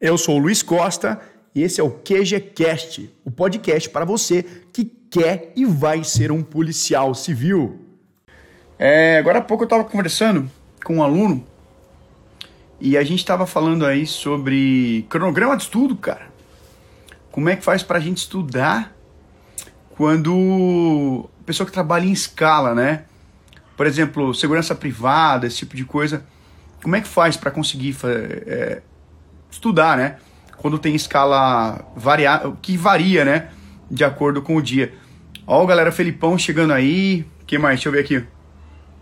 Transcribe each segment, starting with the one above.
Eu sou o Luiz Costa e esse é o QGCast, o podcast para você que quer e vai ser um policial civil. É, agora há pouco eu estava conversando com um aluno e a gente estava falando aí sobre cronograma de estudo, cara. Como é que faz para a gente estudar quando pessoa que trabalha em escala, né? Por exemplo, segurança privada, esse tipo de coisa. Como é que faz para conseguir é, estudar, né? Quando tem escala variável, que varia, né? De acordo com o dia. Ó, galera, Felipão chegando aí. que mais? Deixa eu ver aqui.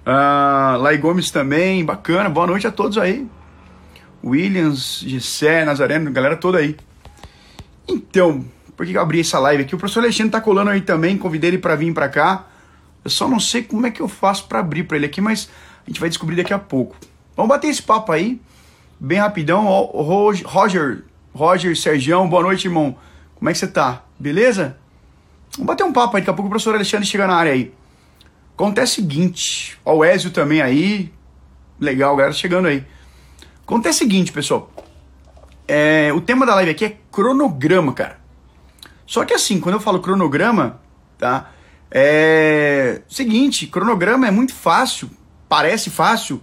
Ah, Lai Gomes também, bacana. Boa noite a todos aí. Williams, Gessé, Nazareno, galera toda aí. Então, por que eu abri essa live aqui? O professor Alexandre tá colando aí também, convidei ele para vir para cá. Eu só não sei como é que eu faço para abrir para ele aqui, mas a gente vai descobrir daqui a pouco. Vamos bater esse papo aí bem rapidão. Roger, Roger, Sergião, boa noite, irmão. Como é que você tá? Beleza? Vamos bater um papo aí, daqui a pouco o professor Alexandre chega na área aí. Acontece o seguinte, ó, o Ezio também aí. Legal, galera chegando aí. Acontece o seguinte, pessoal. É, o tema da live aqui é cronograma, cara. Só que assim, quando eu falo cronograma, tá? É. Seguinte, cronograma é muito fácil, parece fácil,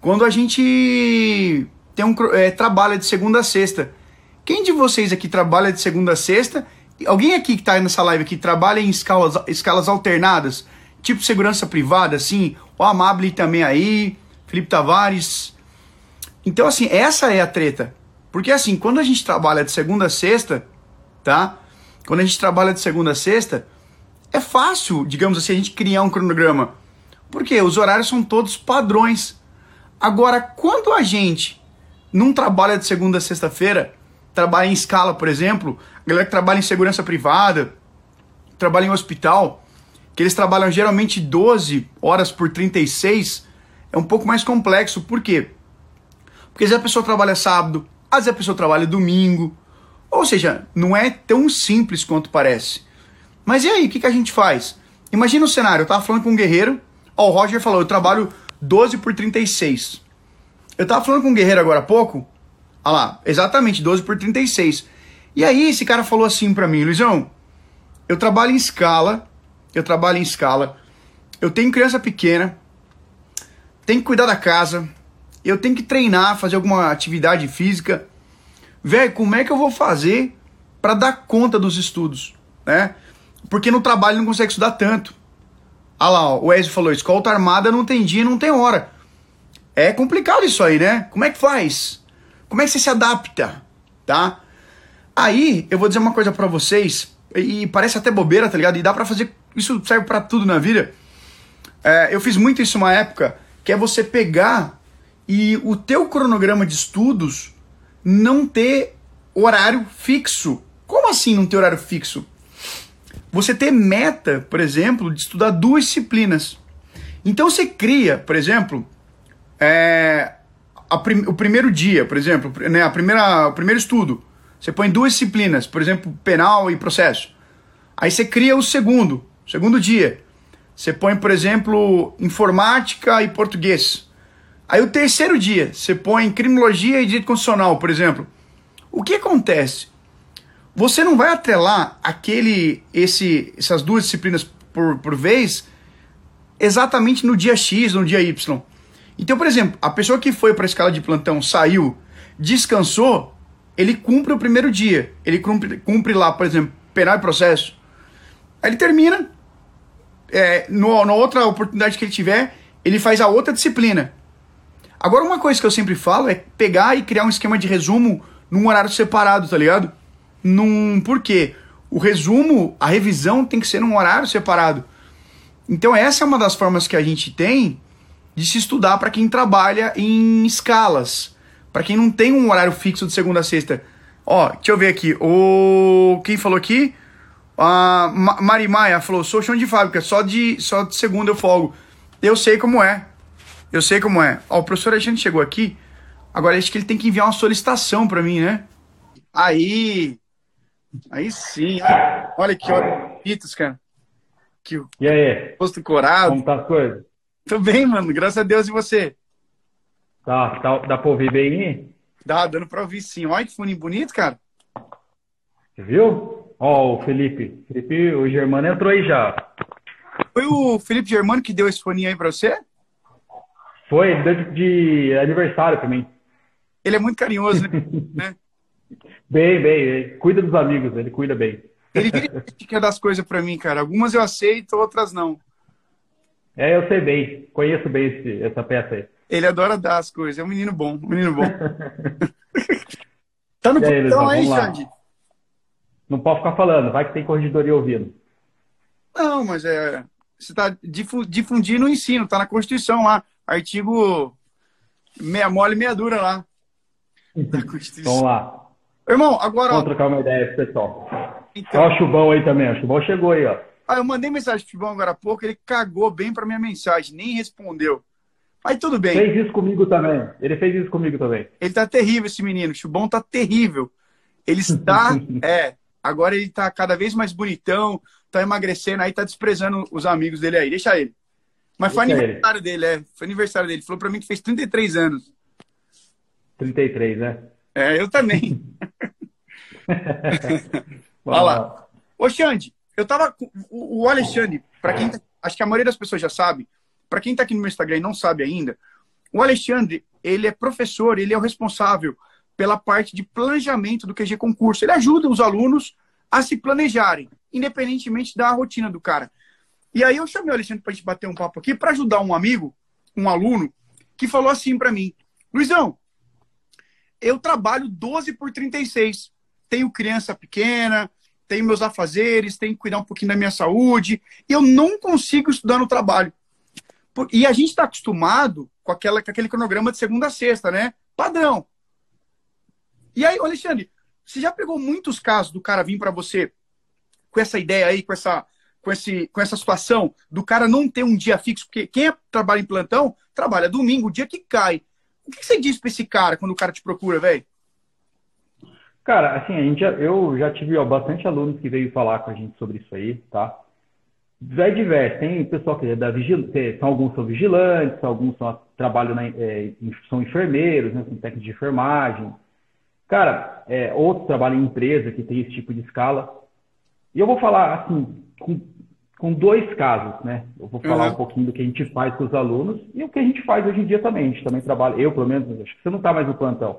quando a gente tem um, é, trabalha de segunda a sexta. Quem de vocês aqui trabalha de segunda a sexta? Alguém aqui que está nessa live aqui trabalha em escalas, escalas alternadas? Tipo segurança privada, assim? O Amable também aí, Felipe Tavares. Então, assim, essa é a treta. Porque, assim, quando a gente trabalha de segunda a sexta, tá? Quando a gente trabalha de segunda a sexta, é fácil, digamos assim, a gente criar um cronograma. Porque os horários são todos padrões. Agora, quando a gente não trabalha de segunda a sexta-feira, trabalha em escala, por exemplo, a galera que trabalha em segurança privada, trabalha em hospital, que eles trabalham geralmente 12 horas por 36, é um pouco mais complexo. Por quê? Porque às vezes a pessoa trabalha sábado, às vezes a pessoa trabalha domingo, ou seja, não é tão simples quanto parece. Mas e aí, o que, que a gente faz? Imagina o cenário, eu tava falando com um guerreiro, ó, o Roger falou, eu trabalho 12 por 36. Eu tava falando com um guerreiro agora há pouco. Olha lá, exatamente, 12 por 36. E aí esse cara falou assim pra mim, Luizão, eu trabalho em escala, eu trabalho em escala, eu tenho criança pequena, tenho que cuidar da casa, eu tenho que treinar, fazer alguma atividade física. Velho, como é que eu vou fazer para dar conta dos estudos, né? Porque no trabalho não consegue estudar tanto. Ah lá, ó, o Ezio falou, escolta armada não tem dia, não tem hora. É complicado isso aí, né? Como é que faz? Como é que você se adapta, tá? Aí, eu vou dizer uma coisa para vocês, e parece até bobeira, tá ligado? E dá para fazer, isso serve para tudo na vida. É, eu fiz muito isso uma época, que é você pegar e o teu cronograma de estudos não ter horário fixo. Como assim não ter horário fixo? Você ter meta, por exemplo, de estudar duas disciplinas. Então você cria, por exemplo, é, prim, o primeiro dia, por exemplo, né, a primeira, o primeiro estudo, você põe duas disciplinas, por exemplo, penal e processo. Aí você cria o segundo, segundo dia. Você põe, por exemplo, informática e português. Aí o terceiro dia, você põe criminologia e direito constitucional, por exemplo. O que acontece? Você não vai atrelar aquele, esse, essas duas disciplinas por, por vez exatamente no dia X, no dia Y. Então, por exemplo, a pessoa que foi para a escala de plantão, saiu, descansou, ele cumpre o primeiro dia. Ele cumpre, cumpre lá, por exemplo, penal e processo. Aí ele termina. É, no, na outra oportunidade que ele tiver, ele faz a outra disciplina. Agora, uma coisa que eu sempre falo é pegar e criar um esquema de resumo num horário separado, tá ligado? Num. Por quê? O resumo, a revisão tem que ser num horário separado. Então, essa é uma das formas que a gente tem de se estudar para quem trabalha em escalas, para quem não tem um horário fixo de segunda a sexta. Ó, deixa eu ver aqui. O quem falou aqui? A Mari Maia falou: "Sou chão de fábrica, só de só de segunda eu folgo". Eu sei como é. Eu sei como é. Ó, o professor Alexandre chegou aqui. Agora acho que ele tem que enviar uma solicitação para mim, né? Aí. Aí sim. Olha que olha, pitos, cara. Que, e aí? Posto corado. Como tá as coisas? Tô bem, mano. Graças a Deus e você? Tá, tá dá pra ouvir bem? Dá, dando pra ouvir sim. Olha que fone bonito, cara. Você viu? Ó, o Felipe. Felipe, o Germano entrou aí já. Foi o Felipe Germano que deu esse fone aí pra você? Foi, ele deu de aniversário pra mim. Ele é muito carinhoso, né? bem, bem, bem. Cuida dos amigos, ele cuida bem. Ele quer das coisas pra mim, cara. Algumas eu aceito, outras não. É, eu sei bem. Conheço bem esse, essa peça aí. Ele adora dar as coisas. É um menino bom, um menino bom. tá no aí, plantão aí, Xande? Não pode ficar falando, vai que tem corregedoria ouvindo. Não, mas é. Você está difundindo o ensino, tá na Constituição lá. Artigo meia mole meia dura lá. Da Constituição. Vamos lá. Irmão, agora. Vamos trocar uma ideia pessoal. Então... Olha o Chubão aí também, o Chubão chegou aí, ó. Ah, eu mandei mensagem pro Chubão agora há pouco, ele cagou bem pra minha mensagem, nem respondeu. Mas tudo bem. Fez isso comigo também. Ele fez isso comigo também. Ele tá terrível, esse menino. O Chubão tá terrível. Ele está. é. Agora ele tá cada vez mais bonitão, tá emagrecendo, aí tá desprezando os amigos dele aí. Deixa ele. Mas Deixa foi aniversário ele. dele, é. Foi aniversário dele. Falou pra mim que fez 33 anos. 33, né? É, eu também. Olha lá. Ô, Xande, eu tava. O Alexandre, para quem. Tá, acho que a maioria das pessoas já sabe. Para quem tá aqui no meu Instagram e não sabe ainda, o Alexandre, ele é professor, ele é o responsável pela parte de planejamento do QG concurso. Ele ajuda os alunos a se planejarem, independentemente da rotina do cara. E aí eu chamei o Alexandre para a gente bater um papo aqui para ajudar um amigo, um aluno, que falou assim para mim: Luizão, eu trabalho 12 por 36. Tenho criança pequena, tenho meus afazeres, tenho que cuidar um pouquinho da minha saúde, e eu não consigo estudar no trabalho. E a gente está acostumado com, aquela, com aquele cronograma de segunda a sexta, né? Padrão. E aí, Alexandre, você já pegou muitos casos do cara vir para você com essa ideia aí, com essa, com, esse, com essa situação do cara não ter um dia fixo? Porque quem trabalha em plantão trabalha domingo, o dia que cai. O que você diz para esse cara quando o cara te procura, velho? Cara, assim, a gente eu já tive ó, bastante alunos que veio falar com a gente sobre isso aí, tá? Vai diverso. Tem pessoal que é da vigilância, são alguns são vigilantes, alguns são, trabalham na, é, são enfermeiros, né, são técnicos de enfermagem, Cara, é, outros trabalham em empresa que tem esse tipo de escala. E eu vou falar, assim, com, com dois casos, né? Eu vou falar uhum. um pouquinho do que a gente faz com os alunos e o que a gente faz hoje em dia também. A gente também trabalha, eu pelo menos, acho que você não está mais no plantão,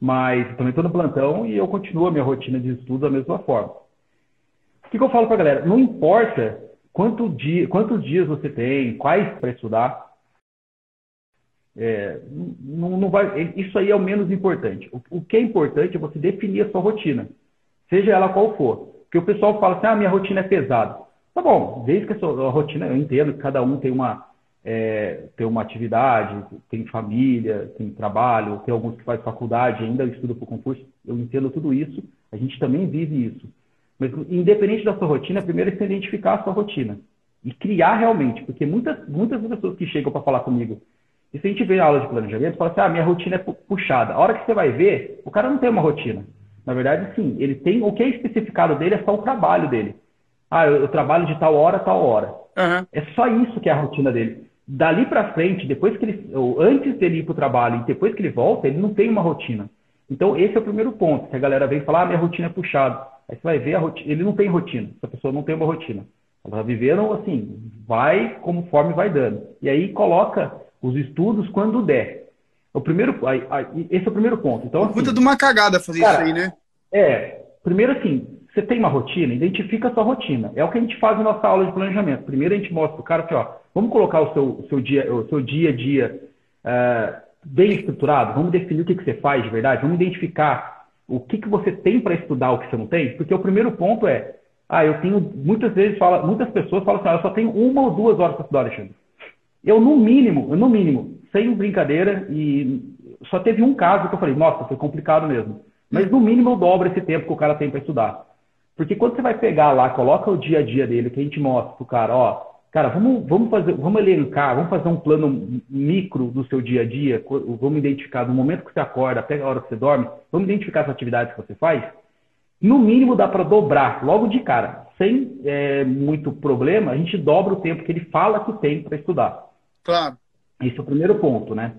mas também estou no plantão e eu continuo a minha rotina de estudo da mesma forma. O que, que eu falo para a galera? Não importa quanto dia, quantos dias você tem, quais para estudar, é, não, não vai, isso aí é o menos importante. O, o, que é importante é você definir a sua rotina, seja ela qual for. Porque o pessoal fala assim, ah, minha rotina é pesada. Tá bom, desde que a sua a rotina, eu entendo que cada um tem uma, é, tem uma atividade, tem família, tem trabalho, tem alguns que fazem faculdade, ainda estudam para o concurso, eu entendo tudo isso, a gente também vive isso. Mas independente da sua rotina, primeiro é você identificar a sua rotina e criar realmente, porque muitas, muitas pessoas que chegam para falar comigo, e se a gente vê a aula de planejamento, fala assim, ah, minha rotina é puxada. A hora que você vai ver, o cara não tem uma rotina. Na verdade, sim, ele tem, o que é especificado dele é só o trabalho dele. Ah, eu, eu trabalho de tal hora a tal hora. Uhum. É só isso que é a rotina dele. Dali para frente, depois que ele, ou antes dele ir para o trabalho e depois que ele volta, ele não tem uma rotina. Então, esse é o primeiro ponto, que a galera vem falar, ah, minha rotina é puxada. Aí você vai ver, a rotina, ele não tem rotina. Essa pessoa não tem uma rotina. Ela tá vivendo assim, vai conforme vai dando. E aí coloca os estudos quando der. O primeiro, esse é o primeiro ponto. Então, assim, Puta de uma cagada fazer cara, isso aí, né? É. Primeiro, assim, você tem uma rotina, identifica a sua rotina. É o que a gente faz na nossa aula de planejamento. Primeiro a gente mostra o cara que, ó, vamos colocar o seu, o seu, dia, o seu dia a dia uh, bem estruturado, vamos definir o que, que você faz de verdade, vamos identificar o que, que você tem para estudar, o que você não tem, porque o primeiro ponto é, ah, eu tenho, muitas vezes, fala, muitas pessoas falam assim, ah, eu só tenho uma ou duas horas para estudar, Alexandre. Eu, no mínimo, eu, no mínimo, sem brincadeira, e só teve um caso que eu falei, nossa, foi complicado mesmo. Mas no mínimo eu dobro esse tempo que o cara tem para estudar. Porque quando você vai pegar lá, coloca o dia a dia dele, que a gente mostra pro cara, ó, cara, vamos, vamos fazer, vamos elencar, vamos fazer um plano micro do seu dia a dia, vamos identificar no momento que você acorda, até a hora que você dorme, vamos identificar as atividades que você faz. No mínimo dá para dobrar, logo de cara, sem é, muito problema, a gente dobra o tempo que ele fala que tem para estudar. Claro. Esse é o primeiro ponto, né?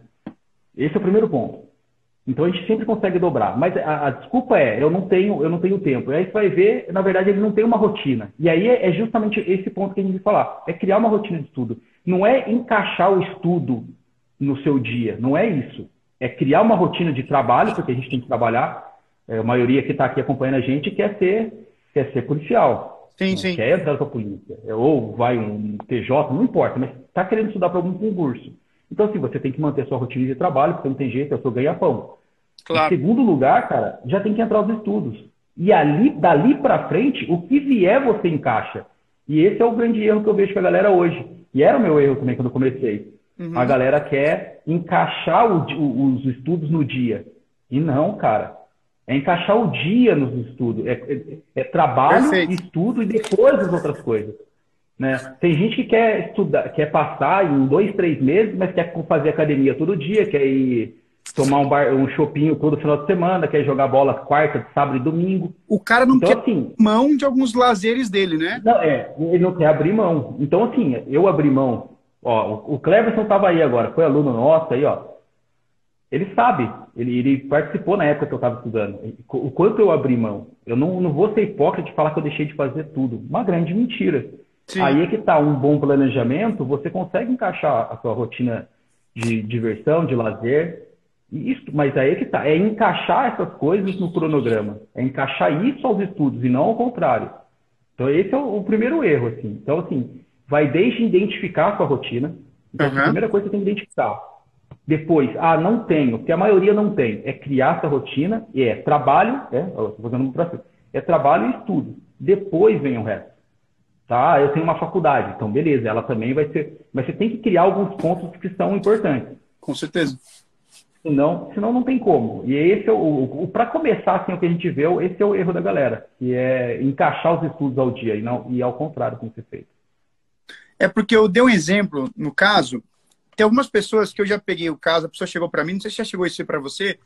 Esse é o primeiro ponto. Então a gente sempre consegue dobrar. Mas a, a, desculpa é, eu não tenho, eu não tenho tempo. E aí você vai ver, na verdade, ele não tem uma rotina. E aí é, é justamente esse ponto que a gente vai falar. É criar uma rotina de estudo. Não é encaixar o estudo no seu dia. Não é isso. É criar uma rotina de trabalho, porque a gente tem que trabalhar. É, a maioria que está aqui acompanhando a gente quer ser, quer ser policial. Sim, sim. Quer entrar para a polícia. Ou vai um TJ, não importa, mas está querendo estudar para algum concurso. Então, assim, você tem que manter sua rotina de trabalho, porque não tem jeito, é o seu ganha-pão. Claro. Em segundo lugar, cara, já tem que entrar os estudos. E ali, dali para frente, o que vier você encaixa. E esse é o grande erro que eu vejo com a galera hoje. E era o meu erro também quando eu comecei. Uhum. A galera quer encaixar o, o, os estudos no dia. E não, cara. É encaixar o dia nos estudos. É, é, é trabalho, Perfeito. estudo e depois as outras coisas. Né? Tem gente que quer estudar, quer passar em dois, três meses, mas quer fazer academia todo dia, quer ir tomar um, bar, um chopinho todo final de semana, quer jogar bola quarta, sábado e domingo. O cara não então, quer assim, mão de alguns lazeres dele, né? Não, é, ele não quer abrir mão. Então, assim, eu abri mão. Ó, o Cleverson estava aí agora, foi aluno nosso aí, ó. Ele sabe, ele, ele participou na época que eu estava estudando. O quanto eu abri mão. Eu não, não vou ser hipócrita de falar que eu deixei de fazer tudo. Uma grande mentira. Sim. Aí é que está um bom planejamento, você consegue encaixar a sua rotina de diversão, de lazer. Isso, mas aí é que está, é encaixar essas coisas no cronograma, é encaixar isso aos estudos e não ao contrário. Então esse é o, o primeiro erro, assim. Então assim, vai desde identificar a sua rotina. Então uhum. a primeira coisa que você tem que identificar. Depois, ah, não tenho, porque a maioria não tem. É criar essa rotina e é trabalho, é, fazendo um é trabalho e estudo. Depois vem o resto. Tá? Eu tenho uma faculdade, então beleza, ela também vai ser. Mas você tem que criar alguns pontos que são importantes. Com certeza. Senão, senão não tem como. E esse é o, o, o para começar assim o que a gente vê, esse é o erro da galera, que é encaixar os estudos ao dia e não e ao contrário como ser feito. É porque eu dei um exemplo no caso. Tem algumas pessoas que eu já peguei o caso, a pessoa chegou para mim, não sei se já chegou isso para você.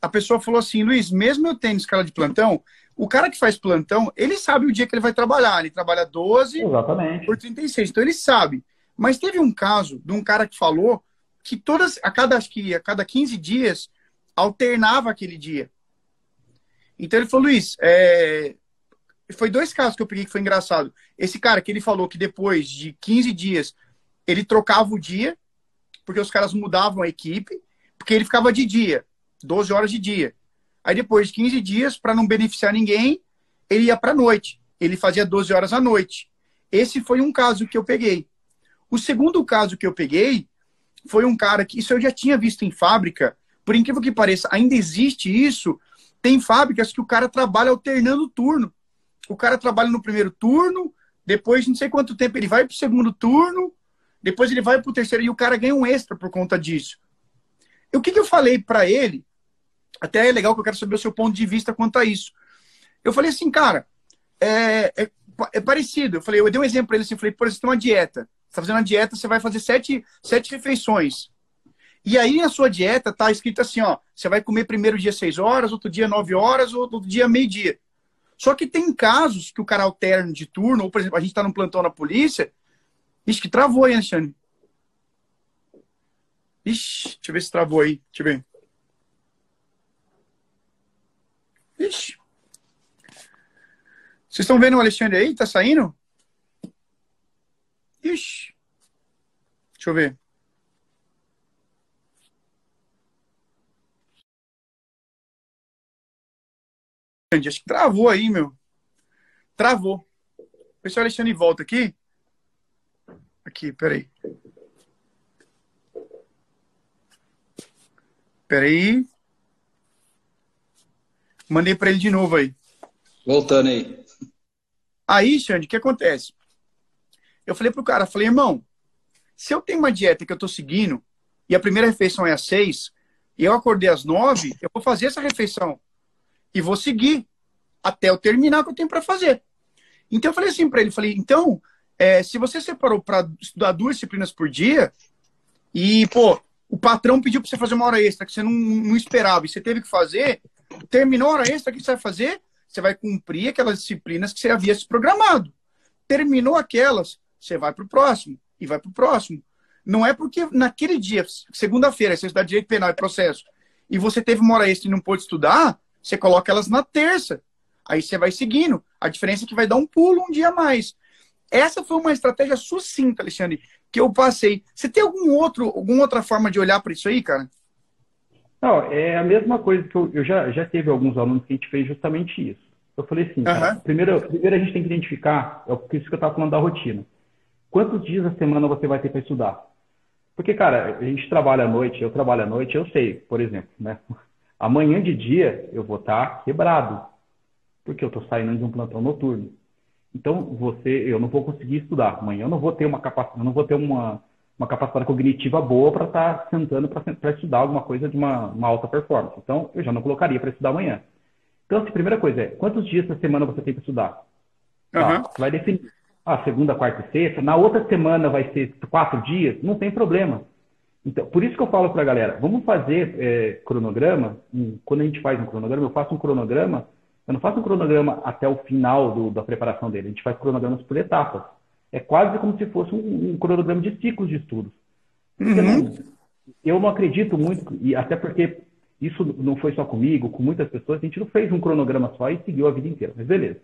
A pessoa falou assim, Luiz, mesmo eu tendo escala de plantão, o cara que faz plantão, ele sabe o dia que ele vai trabalhar. Ele trabalha 12 Exatamente. por 36. Então ele sabe. Mas teve um caso de um cara que falou que todas, a cada, acho que a cada 15 dias, alternava aquele dia. Então ele falou, Luiz, é... foi dois casos que eu peguei que foi engraçado. Esse cara que ele falou que depois de 15 dias ele trocava o dia, porque os caras mudavam a equipe, porque ele ficava de dia, 12 horas de dia. Aí depois de 15 dias, para não beneficiar ninguém, ele ia para noite. Ele fazia 12 horas à noite. Esse foi um caso que eu peguei. O segundo caso que eu peguei foi um cara que isso eu já tinha visto em fábrica. Por incrível que pareça, ainda existe isso. Tem fábricas que o cara trabalha alternando turno. O cara trabalha no primeiro turno, depois não sei quanto tempo ele vai para o segundo turno, depois ele vai para o terceiro e o cara ganha um extra por conta disso. E o que, que eu falei para ele? Até é legal que eu quero saber o seu ponto de vista quanto a isso. Eu falei assim, cara, é, é, é parecido. Eu falei, eu dei um exemplo para ele assim, falei, por exemplo, você tem uma dieta. Você está fazendo uma dieta, você vai fazer sete, sete refeições. E aí na sua dieta tá escrito assim, ó, você vai comer primeiro dia seis horas, outro dia nove horas, outro dia meio dia. Só que tem casos que o cara alterna de turno, ou por exemplo, a gente está num plantão na polícia, Ixi, que travou aí, Alexandre. Ixi, deixa eu ver se travou aí. Deixa eu ver. Ixi. Vocês estão vendo o Alexandre aí? Tá saindo? Ixi. Deixa eu ver. Acho que travou aí, meu. Travou. Vê se o Alexandre volta aqui. Aqui, peraí. Peraí. Mandei para ele de novo aí. Voltando aí. Aí, Xande, o que acontece? Eu falei pro cara, falei, irmão, se eu tenho uma dieta que eu tô seguindo e a primeira refeição é às seis e eu acordei às nove, eu vou fazer essa refeição e vou seguir até eu terminar o que eu tenho para fazer. Então eu falei assim para ele, falei, então, é, se você separou para estudar duas disciplinas por dia e, pô, o patrão pediu para você fazer uma hora extra que você não, não esperava e você teve que fazer, terminou a hora extra, o que você vai fazer? Você vai cumprir aquelas disciplinas que você havia se programado. Terminou aquelas, você vai para o próximo e vai para o próximo. Não é porque naquele dia, segunda-feira, você estudar direito penal e processo, e você teve uma hora extra e não pôde estudar, você coloca elas na terça. Aí você vai seguindo. A diferença é que vai dar um pulo um dia a mais. Essa foi uma estratégia sucinta, Alexandre, que eu passei. Você tem algum outro, alguma outra forma de olhar para isso aí, cara? Não, é a mesma coisa que eu, eu já, já teve alguns alunos que a gente fez justamente isso. Eu falei assim, cara, primeiro, primeiro a gente tem que identificar, é isso que eu estava falando da rotina. Quantos dias a semana você vai ter para estudar? Porque, cara, a gente trabalha à noite, eu trabalho à noite, eu sei, por exemplo, né? Amanhã de dia eu vou estar tá quebrado, porque eu estou saindo de um plantão noturno. Então, você, eu não vou conseguir estudar. Amanhã eu não vou ter uma capacidade, não vou ter uma, uma capacidade cognitiva boa para estar tá sentando para estudar alguma coisa de uma, uma alta performance. Então, eu já não colocaria para estudar amanhã. Então, assim, a primeira coisa é, quantos dias da semana você tem para estudar? Uhum. Tá, você vai definir. Ah, segunda, quarta e sexta. Na outra semana vai ser quatro dias. Não tem problema. Então, por isso que eu falo para a galera, vamos fazer é, cronograma. Quando a gente faz um cronograma, eu faço um cronograma. Eu não faço um cronograma até o final do, da preparação dele. A gente faz cronogramas por etapas. É quase como se fosse um, um cronograma de ciclos de estudos. Uhum. Eu não acredito muito, e até porque isso não foi só comigo, com muitas pessoas, a gente não fez um cronograma só e seguiu a vida inteira, mas beleza.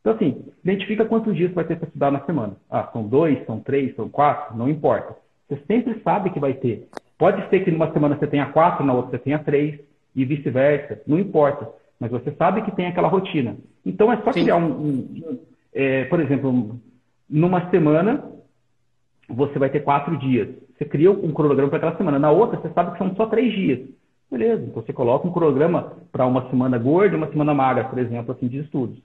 Então, assim, identifica quantos dias vai ter para estudar na semana. Ah, são dois, são três, são quatro, não importa. Você sempre sabe que vai ter. Pode ser que numa semana você tenha quatro, na outra você tenha três, e vice-versa, não importa. Mas você sabe que tem aquela rotina. Então, é só Sim. criar um. um é, por exemplo, numa semana, você vai ter quatro dias. Você cria um cronograma para aquela semana. Na outra, você sabe que são só três dias. Beleza, então você coloca um cronograma para uma semana gorda e uma semana magra, por exemplo, assim, de estudos.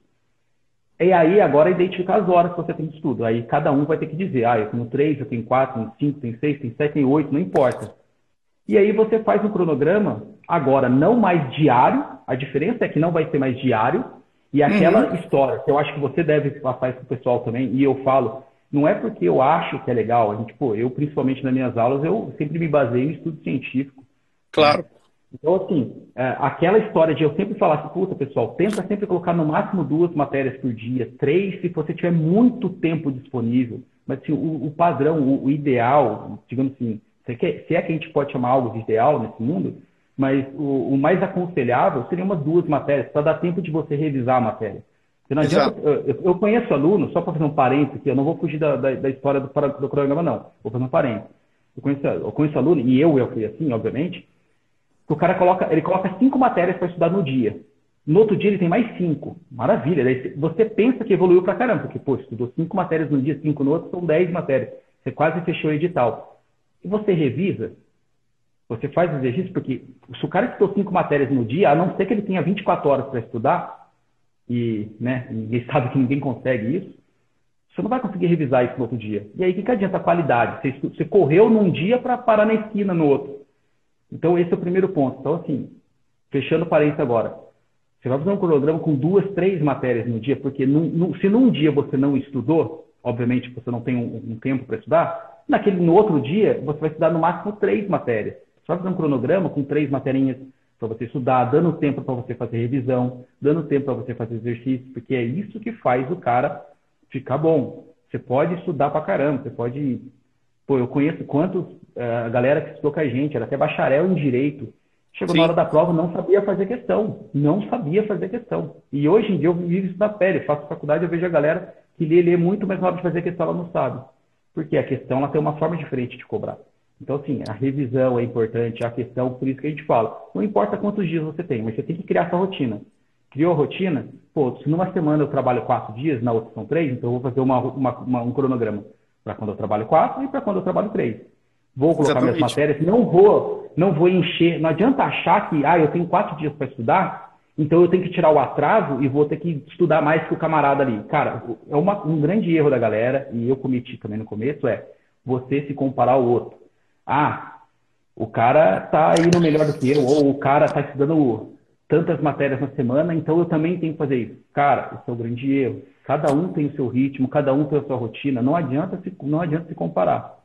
E aí, agora, identificar as horas que você tem de estudo. Aí, cada um vai ter que dizer, ah, eu tenho três, eu tenho quatro, tenho cinco, tenho seis, tenho sete, tenho oito, não importa. E aí, você faz um cronograma, agora, não mais diário, a diferença é que não vai ser mais diário, e aquela uhum. história, que eu acho que você deve passar isso para o pessoal também, e eu falo, não é porque eu acho que é legal, a gente, pô, eu, principalmente nas minhas aulas, eu sempre me baseio em estudo científico. Claro. Então, assim, é, aquela história de eu sempre falar assim, puta, pessoal, tenta sempre colocar no máximo duas matérias por dia, três se você tiver muito tempo disponível. Mas, assim, o, o padrão, o, o, ideal, digamos assim, se, quer, se é que a gente pode chamar algo de ideal nesse mundo, mas o, o mais aconselhável seria umas duas matérias, para dar tempo de você revisar a matéria. Porque não adianta, eu, eu, conheço aluno, só para fazer um parênteses aqui, eu não vou fugir da, da, da história do, do programa, não. Vou fazer um parênteses. Eu conheço, eu conheço aluno, e eu, eu fui assim, obviamente, o cara coloca, ele coloca cinco matérias para estudar no dia. No outro dia ele tem mais cinco. Maravilha. Daí você pensa que evoluiu para caramba, porque, pô, estudou cinco matérias no dia, cinco no outro, são dez matérias. Você quase fechou o edital. E você revisa, você faz exercício, porque se o cara estudou cinco matérias no dia, a não ser que ele tenha 24 horas para estudar, e né, ninguém sabe que ninguém consegue isso, você não vai conseguir revisar isso no outro dia. E aí, o que, que adianta a qualidade? Você, você correu num dia para parar na esquina no outro. Então, esse é o primeiro ponto. Então, assim, fechando parênteses agora. Você vai fazer um cronograma com duas, três matérias no dia, porque num, num, se num dia você não estudou, obviamente você não tem um, um tempo para estudar, naquele, no outro dia você vai estudar no máximo três matérias. Vai fazer um cronograma com três materinhas para você estudar, dando tempo para você fazer revisão, dando tempo para você fazer exercício, porque é isso que faz o cara ficar bom. Você pode estudar para caramba, você pode Pô, eu conheço quantos uh, galera que estudou com a gente, era até bacharel em direito. Chegou Sim. na hora da prova, não sabia fazer questão. Não sabia fazer questão. E hoje em dia eu vivo isso na pele. Faço faculdade, eu vejo a galera que lê, lê muito, mas na hora de fazer questão ela não sabe. Porque a questão ela tem uma forma diferente de cobrar. Então, assim, a revisão é importante, a questão, por isso que a gente fala. Não importa quantos dias você tem, mas você tem que criar sua rotina. Criou a rotina? Pô, se numa semana eu trabalho quatro dias, na outra são três, então eu vou fazer uma, uma, uma, um cronograma para quando eu trabalho quatro e para quando eu trabalho três. Vou colocar Exatamente. minhas matérias, não vou, não vou encher. Não adianta achar que ah, eu tenho quatro dias para estudar, então eu tenho que tirar o atraso e vou ter que estudar mais que o camarada ali. Cara, é uma, um grande erro da galera, e eu cometi também no começo, é você se comparar ao outro. Ah, o cara tá aí no melhor do que eu, ou o cara tá estudando tantas matérias na semana, então eu também tenho que fazer isso. Cara, esse é o grande erro. Cada um tem o seu ritmo, cada um tem a sua rotina. Não adianta se, não adianta se comparar.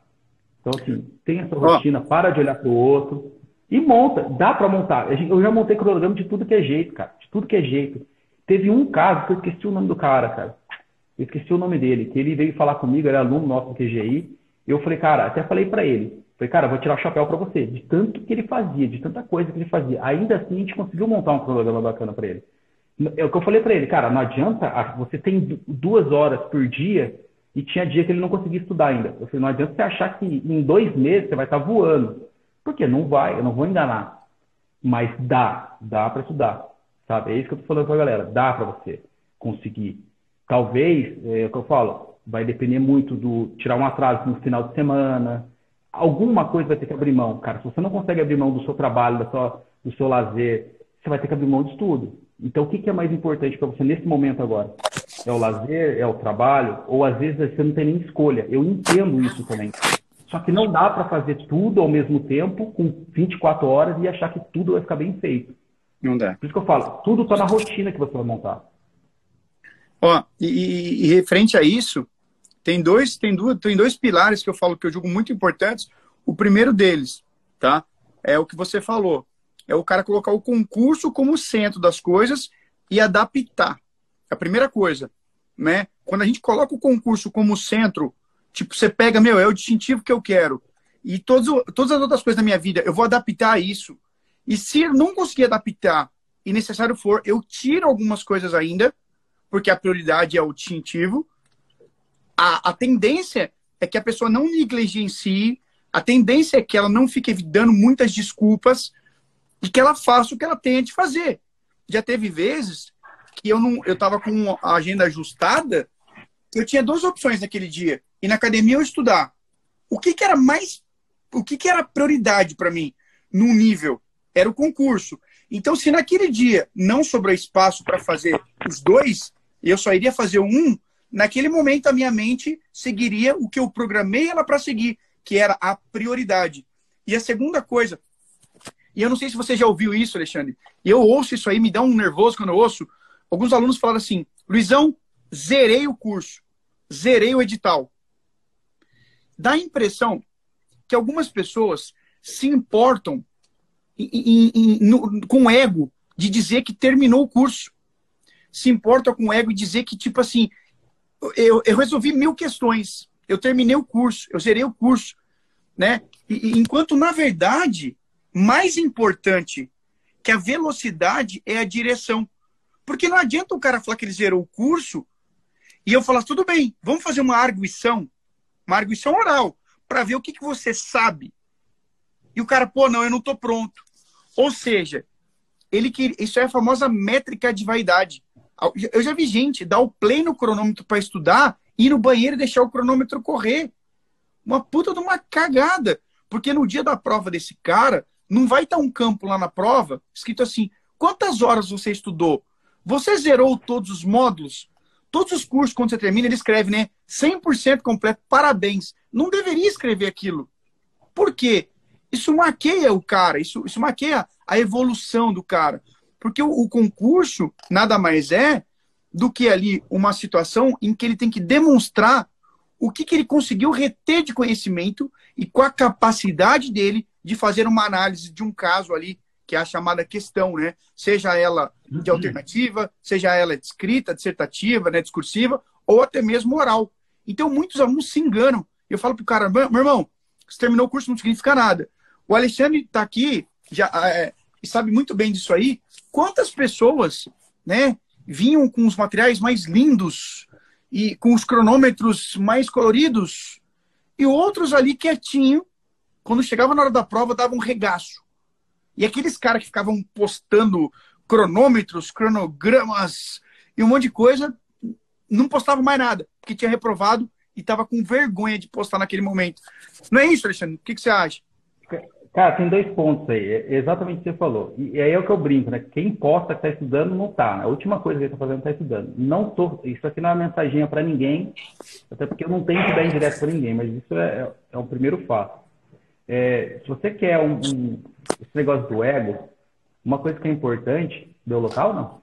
Então, assim, tem a sua rotina, para de olhar para o outro e monta. Dá para montar. Eu já montei cronograma de tudo que é jeito, cara. De tudo que é jeito. Teve um caso que eu esqueci o nome do cara, cara. Eu esqueci o nome dele. Que ele veio falar comigo, era aluno nosso do QGI. Eu falei, cara, até falei para ele. Falei, cara, vou tirar o chapéu para você, de tanto que ele fazia, de tanta coisa que ele fazia. Ainda assim, a gente conseguiu montar um programa bacana para ele. É o que eu falei para ele, cara, não adianta, você tem duas horas por dia e tinha dia que ele não conseguia estudar ainda. Eu falei, não adianta você achar que em dois meses você vai estar tá voando. Porque não vai, eu não vou enganar. Mas dá, dá para estudar, sabe? É isso que eu tô falando pra galera, dá para você conseguir. Talvez, é o que eu falo, vai depender muito do tirar um atraso no final de semana, alguma coisa vai ter que abrir mão, cara. Se você não consegue abrir mão do seu trabalho, da sua, do seu lazer, você vai ter que abrir mão de tudo. Então, o que, que é mais importante para você nesse momento agora? É o lazer? É o trabalho? Ou às vezes você não tem nem escolha. Eu entendo isso também. Só que não dá para fazer tudo ao mesmo tempo, com 24 horas, e achar que tudo vai ficar bem feito. Não dá. Por isso que eu falo, tudo está na rotina que você vai montar. Ó, e, e referente a isso, tem dois, tem, duas, tem dois pilares que eu falo que eu julgo muito importantes. O primeiro deles, tá? É o que você falou. É o cara colocar o concurso como centro das coisas e adaptar. A primeira coisa, né? Quando a gente coloca o concurso como centro, tipo, você pega, meu, é o distintivo que eu quero. E todos, todas as outras coisas da minha vida, eu vou adaptar a isso. E se eu não conseguir adaptar e necessário for, eu tiro algumas coisas ainda, porque a prioridade é o distintivo, a, a tendência é que a pessoa não negligencie, a tendência é que ela não fique dando muitas desculpas e que ela faça o que ela tenha de fazer. Já teve vezes que eu não, eu estava com a agenda ajustada, eu tinha duas opções naquele dia: ir na academia ou estudar. O que, que era mais, o que, que era prioridade para mim num nível? Era o concurso. Então, se naquele dia não sobrou espaço para fazer os dois, eu só iria fazer um, naquele momento a minha mente seguiria o que eu programei ela para seguir, que era a prioridade. E a segunda coisa, e eu não sei se você já ouviu isso, Alexandre, eu ouço isso aí, me dá um nervoso quando eu ouço. Alguns alunos falaram assim: Luizão, zerei o curso, zerei o edital. Dá a impressão que algumas pessoas se importam em, em, no, com ego de dizer que terminou o curso. Se importa com ego e dizer que, tipo assim, eu, eu resolvi mil questões. Eu terminei o curso, eu zerei o curso, né? E, e, enquanto, na verdade, mais importante que a velocidade é a direção. Porque não adianta o cara falar que ele zerou o curso e eu falar, tudo bem, vamos fazer uma arguição, uma arguição oral, para ver o que, que você sabe. E o cara, pô, não, eu não tô pronto. Ou seja, ele que isso é a famosa métrica de vaidade. Eu já vi gente dar o play no cronômetro para estudar, ir no banheiro e deixar o cronômetro correr. Uma puta de uma cagada. Porque no dia da prova desse cara, não vai estar um campo lá na prova escrito assim: quantas horas você estudou? Você zerou todos os módulos? Todos os cursos, quando você termina, ele escreve, né? 100% completo, parabéns. Não deveria escrever aquilo. Por quê? Isso maqueia o cara, isso, isso maqueia a evolução do cara. Porque o, o concurso nada mais é do que ali uma situação em que ele tem que demonstrar o que, que ele conseguiu reter de conhecimento e com a capacidade dele de fazer uma análise de um caso ali, que é a chamada questão, né? Seja ela de alternativa, seja ela descrita, dissertativa, né, discursiva, ou até mesmo oral. Então, muitos alunos se enganam. Eu falo pro cara, meu irmão, você terminou o curso não significa nada. O Alexandre está aqui, já é, sabe muito bem disso aí, quantas pessoas, né, vinham com os materiais mais lindos e com os cronômetros mais coloridos e outros ali quietinho, quando chegava na hora da prova, davam um regaço. E aqueles caras que ficavam postando cronômetros, cronogramas e um monte de coisa, não postavam mais nada, porque tinha reprovado e estava com vergonha de postar naquele momento. Não é isso, Alexandre? O que, que você acha? Cara, tem dois pontos aí. É exatamente o que você falou. E aí é o que eu brinco, né? Quem posta que está estudando não está. A última coisa que ele está fazendo está estudando. Não tô. Isso aqui não é uma mensaginha para ninguém, até porque eu não tenho que dar indireto para ninguém, mas isso é, é, é o primeiro fato. É, se você quer um, um, esse negócio do ego, uma coisa que é importante. Deu local ou não?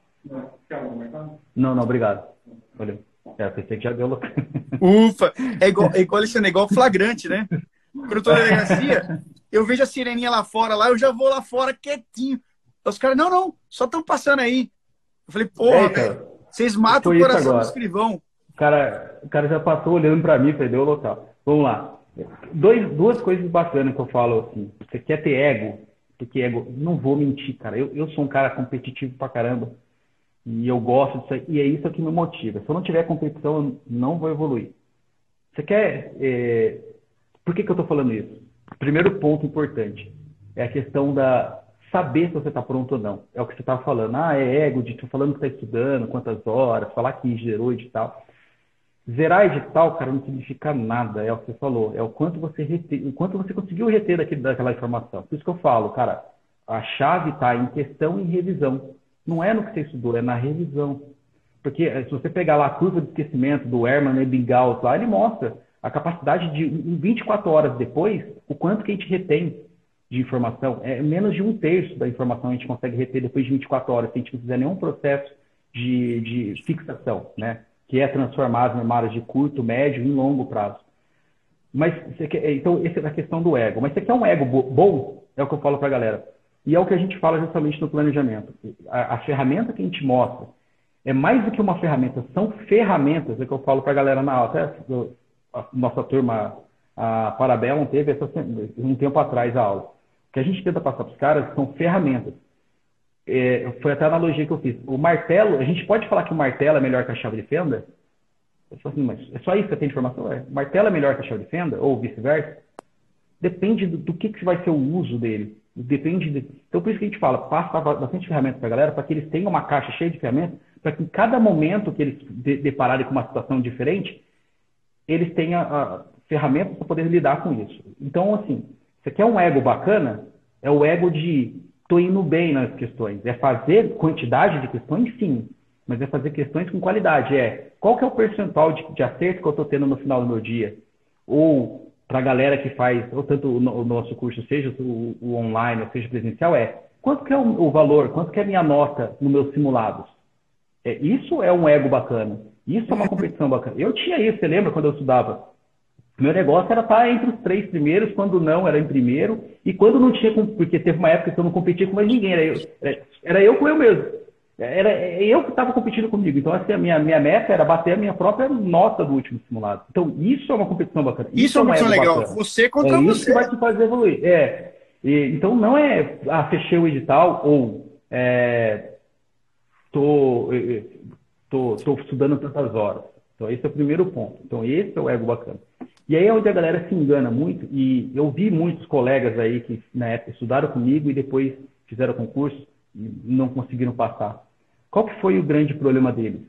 Não, não, não, obrigado. Valeu. É, pensei que já deu local. Ufa! É igual, é igual, é igual flagrante, né? Quando eu tô na delegacia, eu vejo a sireninha lá fora, lá, eu já vou lá fora quietinho. Os caras, não, não, só estão passando aí. Eu falei, porra, é, vocês matam o coração do escrivão. O cara, o cara já passou olhando para mim, falei, deu local. Vamos lá. Dois, duas coisas bacanas que eu falo assim. Você quer ter ego? Porque ego, não vou mentir, cara. Eu, eu sou um cara competitivo pra caramba. E eu gosto disso aí, e é isso que me motiva. Se eu não tiver competição, eu não vou evoluir. Você quer. É... Por que, que eu estou falando isso? Primeiro ponto importante é a questão da saber se você está pronto ou não. É o que você estava falando. Ah, é ego de tu falando que está estudando, quantas horas, falar que gerou edital. Zerar edital, cara, não significa nada, é o que você falou. É o quanto você rete... o quanto você conseguiu reter daquele, daquela informação. Por isso que eu falo, cara, a chave está em questão e revisão. Não é no que você estudou, é na revisão. Porque eh, se você pegar lá a curva de esquecimento do Herman Ebbinghaus lá, ele mostra a capacidade de, em 24 horas depois, o quanto que a gente retém de informação. É menos de um terço da informação a gente consegue reter depois de 24 horas, se a gente não fizer nenhum processo de, de fixação, né? Que é transformar as memórias de curto, médio e longo prazo. Mas, quer, então, essa é a questão do ego. Mas você quer um ego bom? É o que eu falo para a galera. E é o que a gente fala justamente no planejamento. A, a, ferramenta que a gente mostra é mais do que uma ferramenta, são ferramentas, é que eu falo para a galera na aula. Até a nossa turma, a Parabellum, teve essa, um tempo atrás a aula. O que a gente tenta passar para os caras são ferramentas. É, foi até a analogia que eu fiz. O martelo, a gente pode falar que o martelo é melhor que a chave de fenda? Eu falo assim, mas é só isso que tem informação? É. Martelo é melhor que a chave de fenda? Ou vice-versa? Depende do, do que, que vai ser o uso dele. Depende de... Então, por isso que a gente fala, passa bastante ferramentas para a galera, para que eles tenham uma caixa cheia de ferramentas, para que em cada momento que eles de depararem com uma situação diferente, eles tenham uh, ferramentas para poder lidar com isso. Então, assim, você quer um ego bacana? É o ego de estou indo bem nas questões. É fazer quantidade de questões, sim, mas é fazer questões com qualidade. É qual que é o percentual de, de acerto que eu estou tendo no final do meu dia? Ou para a galera que faz, ou tanto o, o nosso curso, seja o, o, online, ou seja presencial, é quanto que é o, o, valor, quanto que é a minha nota nos meus simulados? É, isso é um ego bacana. Isso é uma competição bacana. Eu tinha isso, você lembra quando eu estudava? Meu negócio era estar entre os três primeiros, quando não, era em primeiro. E quando não tinha, porque teve uma época que eu não competia com mais ninguém, era eu, era eu com eu mesmo. Era eu que estava competindo comigo. Então, assim, a minha, minha meta era bater a minha própria nota do último simulado. Então, isso é uma competição bacana. Isso, isso é uma competição legal. Bacana. Você contra é você. Isso que vai te fazer evoluir. É. E, então, não é, ah, fechei o edital ou é, tô, tô, tô estudando tantas horas. Então, esse é o primeiro ponto. Então, esse é o ego bacana. E aí é onde a galera se engana muito. E eu vi muitos colegas aí que, na época, estudaram comigo e depois fizeram concurso e não conseguiram passar. Qual que foi o grande problema deles?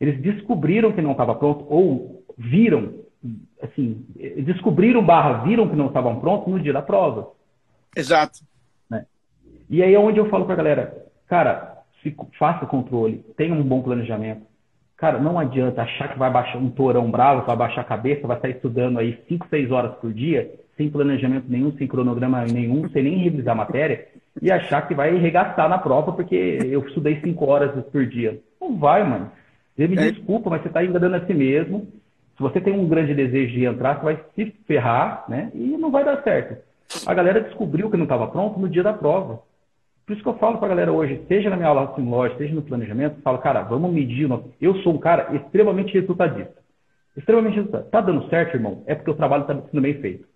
Eles descobriram que não estava pronto ou viram, assim, descobriram barra, viram que não estavam prontos no dia da prova. Exato. Né? E aí é onde eu falo para a galera, cara, se, faça controle, tenha um bom planejamento. Cara, não adianta achar que vai baixar um torão bravo, vai baixar a cabeça, vai estar estudando aí 5, 6 horas por dia, sem planejamento nenhum, sem cronograma nenhum, sem nem revisar a matéria, e achar que vai regastar na prova porque eu estudei cinco horas por dia. Não vai, mano. Você me é. desculpa, mas você está enganando a si mesmo. Se você tem um grande desejo de entrar, você vai se ferrar, né? E não vai dar certo. A galera descobriu que não estava pronto no dia da prova. Por isso que eu falo para a galera hoje, seja na minha aula loja, seja no planejamento, falo, cara, vamos medir. Eu sou um cara extremamente resultadista. Extremamente resultadista. Tá dando certo, irmão? É porque o trabalho está sendo bem feito.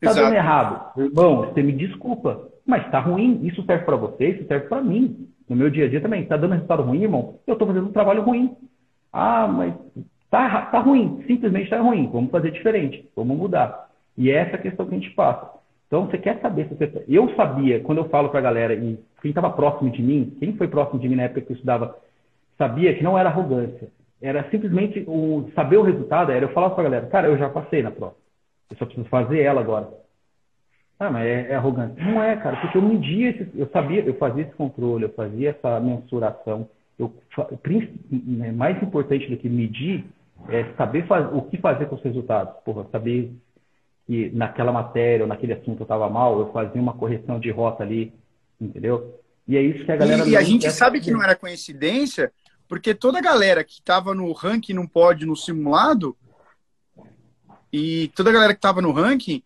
Tá Exato. dando errado. Irmão, você me desculpa. Mas tá ruim. Isso serve para você, isso serve para mim. No meu dia a dia também. Tá dando resultado ruim, irmão? Eu tô fazendo um trabalho ruim. Ah, mas tá, tá ruim. Simplesmente tá ruim. Vamos fazer diferente. Vamos mudar. E é essa a questão que a gente passa. Então, você quer saber se você... Eu sabia, quando eu falo pra galera, e quem estava próximo de mim, quem foi próximo de mim na época que eu estudava, sabia que não era arrogância. Era simplesmente o saber o resultado, era eu falar pra galera, cara, eu já passei na prova. Eu só preciso fazer ela agora. Ah, mas é, é. Não é, cara, porque eu media eu sabia, eu fazia esse controle, eu fazia essa mensuração. Eu, né, mais importante do que medir é saber faz, o que fazer com os resultados. Porra, saber que naquela matéria ou naquele assunto eu estava mal, eu fazia uma correção de rota ali, entendeu? E é isso que a galera. E, e a gente sabe que não era coincidência, porque toda a galera que estava no ranking não pode no simulado e toda a galera que estava no ranking,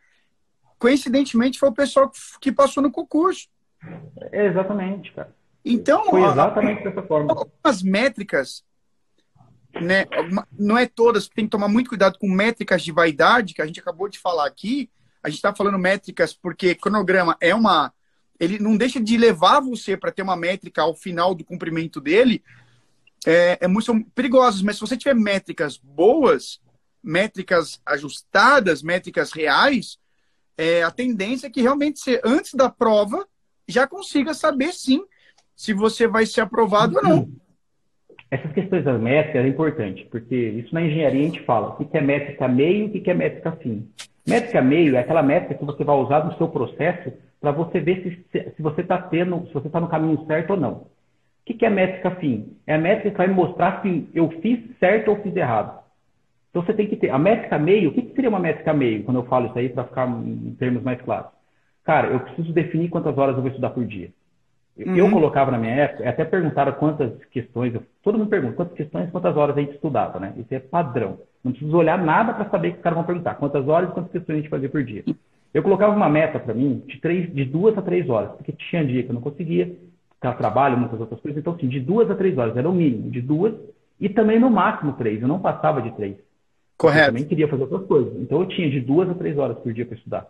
coincidentemente, foi o pessoal que passou no concurso. É exatamente, cara. Então, foi exatamente dessa forma. Algumas métricas né? Não é todas, tem que tomar muito cuidado com métricas de vaidade, que a gente acabou de falar aqui. A gente está falando métricas porque cronograma é uma. Ele não deixa de levar você para ter uma métrica ao final do cumprimento dele. É, é muito, são perigosos, mas se você tiver métricas boas, métricas ajustadas, métricas reais, é, a tendência é que realmente você, antes da prova, já consiga saber sim se você vai ser aprovado ou não. Essas questões das métricas é importante, porque isso na engenharia a gente fala o que é métrica meio e o que é métrica fim. Métrica meio é aquela métrica que você vai usar no seu processo para você ver se, se você está tendo, se você está no caminho certo ou não. O que é métrica fim? É a métrica que vai mostrar se eu fiz certo ou fiz errado. Então você tem que ter. A métrica meio, o que seria uma métrica meio? Quando eu falo isso aí, para ficar em termos mais claros. Cara, eu preciso definir quantas horas eu vou estudar por dia. Uhum. Eu colocava na minha época, até perguntaram quantas questões, eu, todo mundo pergunta quantas questões, quantas horas a gente estudava, né? Isso é padrão. Não preciso olhar nada para saber que os caras vão perguntar quantas horas e quantas questões a gente fazia por dia. Eu colocava uma meta para mim de, três, de duas a três horas, porque tinha dia que eu não conseguia, trabalho, muitas outras coisas. Então, assim, de duas a três horas, era o mínimo, de duas e também no máximo três. Eu não passava de três. Correto. Eu também queria fazer outras coisas. Então, eu tinha de duas a três horas por dia para estudar.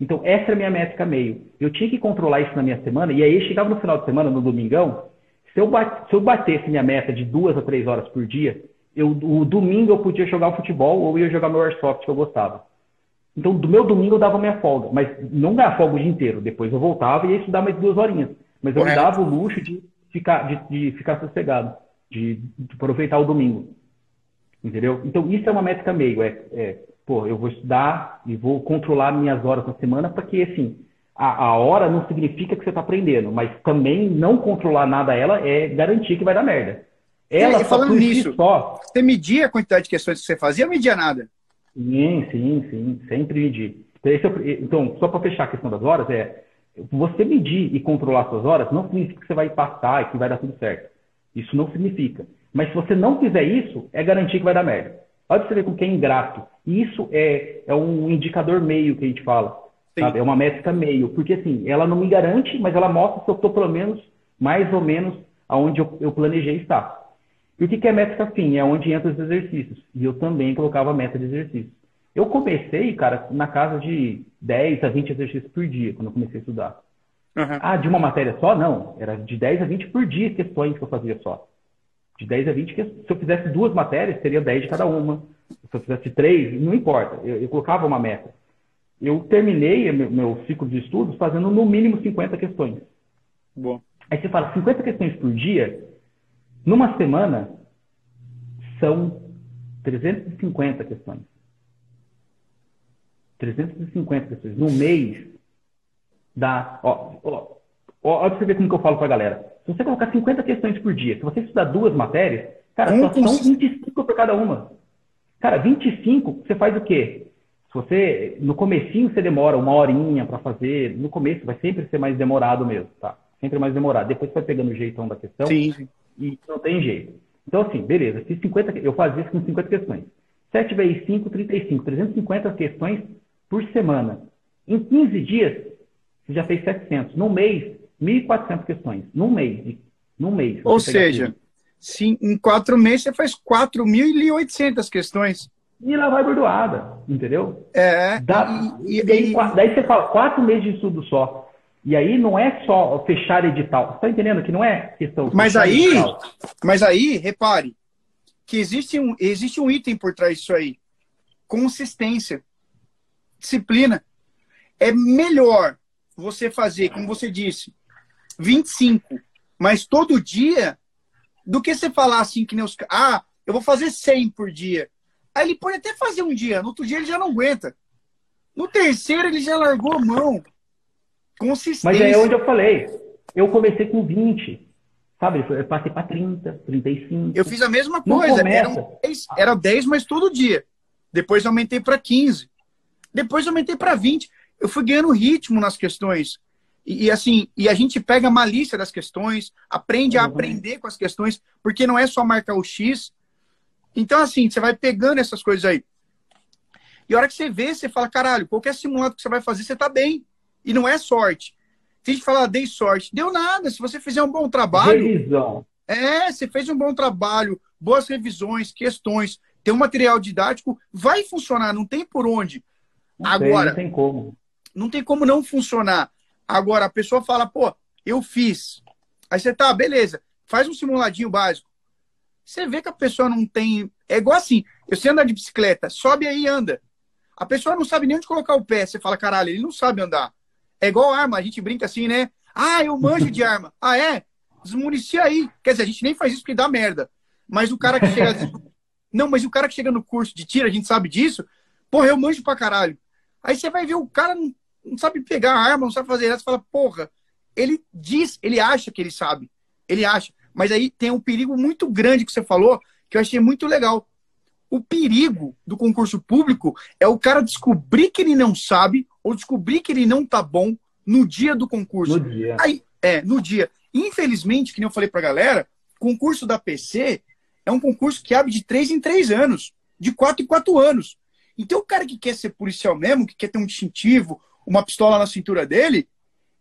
Então, essa é a minha métrica meio. Eu tinha que controlar isso na minha semana, e aí chegava no final de semana, no domingão, se eu, se eu batesse minha meta de duas a três horas por dia, eu, o domingo eu podia jogar o futebol ou ia jogar meu airsoft que eu gostava. Então, do meu domingo eu dava minha folga, mas não dava folga o dia inteiro. Depois eu voltava e ia estudar mais duas horinhas. Mas eu me dava o luxo de ficar, de, de ficar sossegado, de, de, aproveitar o domingo. Entendeu? Então, isso é uma métrica meio. É, é pô, eu vou estudar e vou controlar minhas horas na semana, porque, assim, a, a hora não significa que você está aprendendo, mas também não controlar nada ela é garantir que vai dar merda. Ela e, falando nisso, só... você media a quantidade de questões que você fazia ou media nada? Sim, sim, sim, sempre medir. Então, então só para fechar a questão das horas, é você medir e controlar suas horas não significa que você vai passar e que vai dar tudo certo. Isso não significa. Mas se você não fizer isso, é garantir que vai dar merda. Olha você ver com quem é ingrato. Isso é, é um indicador meio que a gente fala. Sabe? É uma métrica meio. Porque assim, ela não me garante, mas ela mostra se eu estou pelo menos, mais ou menos, aonde eu, eu planejei estar. E o que, que é métrica fim? É onde entra os exercícios. E eu também colocava meta de exercícios. Eu comecei, cara, na casa de 10 a 20 exercícios por dia, quando eu comecei a estudar. Uhum. Ah, de uma matéria só? Não. Era de 10 a 20 por dia questões que eu fazia só de 10 a 20, que se eu fizesse duas matérias, seria 10 de cada uma. Se eu fizesse três, não importa, eu, eu colocava uma meta. Eu terminei meu, meu, ciclo de estudos fazendo no mínimo 50 questões. Bom. Aí você fala, 50 questões por dia, numa semana, são 350 questões. 350 questões. No mês, dá. Ó, ó, ó, olha pra você ver como que eu falo pra galera. Se você colocar 50 questões por dia, se você estudar duas matérias, cara, só são 25 por cada uma. Cara, 25, você faz o quê? Se você, no comecinho você demora uma horinha para fazer, no começo vai sempre ser mais demorado mesmo, tá? Sempre mais demorado. Depois você vai pegando o jeitão da questão Sim. e não tem jeito. Então, assim, beleza, fiz 50, eu fazia isso com 50 questões. 7 vezes 5, 35. 350 questões por semana. Em 15 dias, você já fez 700. No mês, 1.400 questões num mês. Num mês. Ou seja, se em quatro meses você faz 4.800 questões. E lá vai bordoada, entendeu? É. Dá, e, e, daí, e, daí você fala, quatro meses de estudo só. E aí não é só fechar edital. Você tá entendendo que não é questão. Mas aí, edital. mas aí, repare, que existe um, existe um item por trás disso aí. Consistência. Disciplina. É melhor você fazer, como você disse, 25, mas todo dia, do que você falar assim que nem os. Ah, eu vou fazer 100 por dia. Aí ele pode até fazer um dia, no outro dia ele já não aguenta. No terceiro ele já largou a mão. Consistência. Mas é onde eu falei. Eu comecei com 20. Sabe? Eu passei para 30, 35. Eu fiz a mesma coisa. Era 10, era 10, mas todo dia. Depois aumentei para 15. Depois aumentei para 20. Eu fui ganhando ritmo nas questões. E, e, assim, e a gente pega a malícia das questões, aprende a aprender com as questões, porque não é só marcar o X. Então, assim, você vai pegando essas coisas aí. E a hora que você vê, você fala, caralho, qualquer simulado que você vai fazer, você tá bem. E não é sorte. Tem gente que fala, dei sorte. Deu nada. Se você fizer um bom trabalho. Revisão. É, você fez um bom trabalho boas revisões, questões, ter um material didático, vai funcionar, não tem por onde. Não Agora, tem, não tem como. Não tem como não funcionar. Agora, a pessoa fala, pô, eu fiz. Aí você tá, beleza, faz um simuladinho básico. Você vê que a pessoa não tem. É igual assim, sei andar de bicicleta, sobe aí e anda. A pessoa não sabe nem onde colocar o pé. Você fala, caralho, ele não sabe andar. É igual arma, a gente brinca assim, né? Ah, eu manjo de arma. Ah, é? Desmunicia aí. Quer dizer, a gente nem faz isso porque dá merda. Mas o cara que chega. não, mas o cara que chega no curso de tiro, a gente sabe disso. Porra, eu manjo pra caralho. Aí você vai ver o cara não, não sabe pegar a arma, não sabe fazer. Você fala, porra, ele diz, ele acha que ele sabe. Ele acha. Mas aí tem um perigo muito grande que você falou, que eu achei muito legal. O perigo do concurso público é o cara descobrir que ele não sabe ou descobrir que ele não tá bom no dia do concurso. No dia. Aí, é, no dia. Infelizmente, que nem eu falei pra galera, concurso da PC é um concurso que abre de três em três anos, de quatro em quatro anos. Então, o cara que quer ser policial mesmo, que quer ter um distintivo, uma pistola na cintura dele,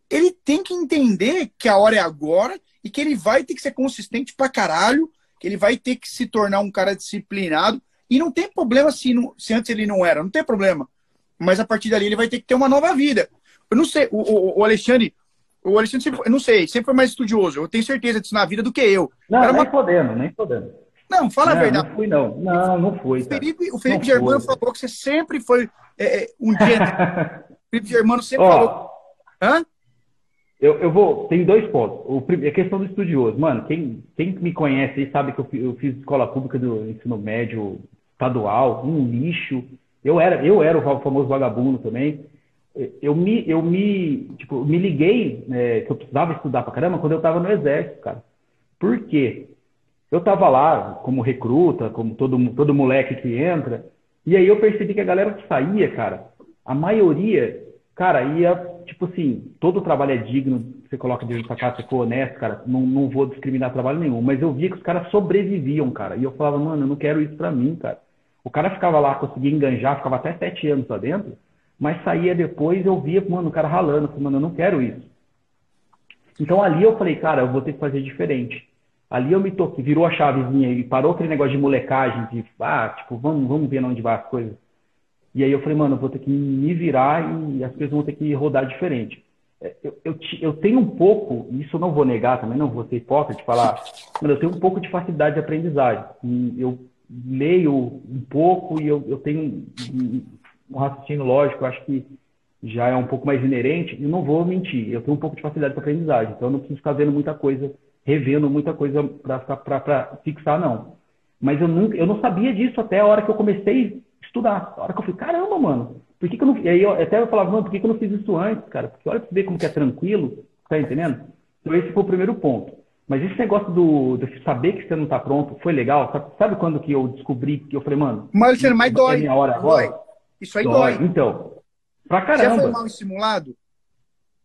ele tem que entender que a hora é agora e que ele vai ter que ser consistente pra caralho, que ele vai ter que se tornar um cara disciplinado. E não tem problema se, não, se antes ele não era, não tem problema. Mas a partir dali ele vai ter que ter uma nova vida. Eu não sei, o, o, o Alexandre, o Alexandre sempre, eu não sei, sempre foi mais estudioso. Eu tenho certeza disso na vida do que eu. Não, Era nem uma- podendo, nem podendo. Não, fala não, a verdade. Não fui, não. Não, não fui. O. Felipe, o Felipe Germano foi. falou que você sempre foi é, é, um dia. Felipe Germano sempre Ó, falou. Hã? Eu, eu vou. Tem dois pontos. O, a questão do estudioso. Mano, quem, quem me conhece aí sabe que eu, eu fiz escola pública do ensino médio estadual, um lixo. Eu era, eu era o fa- famoso vagabundo também. Eu me, eu me, tipo, me liguei né, que eu precisava estudar pra caramba quando eu tava no exército, cara. Por quê? Eu tava lá como recruta, como todo, todo moleque que entra, e aí eu percebi que a galera que saía, cara, a maioria, cara, ia, tipo assim, todo trabalho é digno, você coloca dinheiro pra cá, você for honesto, cara, não, não vou discriminar trabalho nenhum, mas eu via que os caras sobreviviam, cara, e eu falava, mano, eu não quero isso pra mim, cara. O cara ficava lá, conseguia enganjar, ficava até sete anos lá dentro, mas saía depois, eu via, mano, o cara ralando, eu falei, mano, eu não quero isso. Então ali eu falei, cara, eu vou ter que fazer diferente. Ali eu me toquei, virou a chavezinha e parou aquele negócio de molecagem, de, ah, tipo, vamos, vamos ver onde vai as coisas. E aí eu falei, mano, eu vou ter que me virar e as coisas vão ter que rodar diferente. É, Eu, eu, eu tenho um pouco, isso eu não vou negar também, não vou ser hipócrita de falar, mas eu tenho um pouco de facilidade de aprendizagem. E eu leio um pouco e eu, eu tenho um, raciocínio lógico, acho que já é um pouco mais inerente, e não vou mentir, eu tenho um pouco de facilidade para aprendizagem, então eu não preciso ficar vendo muita coisa, revendo muita coisa para fixar, não. Mas eu nunca, eu não sabia disso até a hora que eu comecei estudar. A hora que eu falei, caramba, mano, por que, que eu não. E aí eu, até eu falava, mano, por que, que eu não fiz isso antes, cara? Porque olha pra você ver como que é tranquilo, tá entendendo? Então esse foi o primeiro ponto. Mas esse negócio do, de saber que você não tá pronto foi legal. Sabe, sabe quando que eu descobri que eu falei, mano, Mas, Alexandre, mas é dói. minha hora Dói. agora? Isso aí dói. Então, pra Já caramba. foi mal em simulado?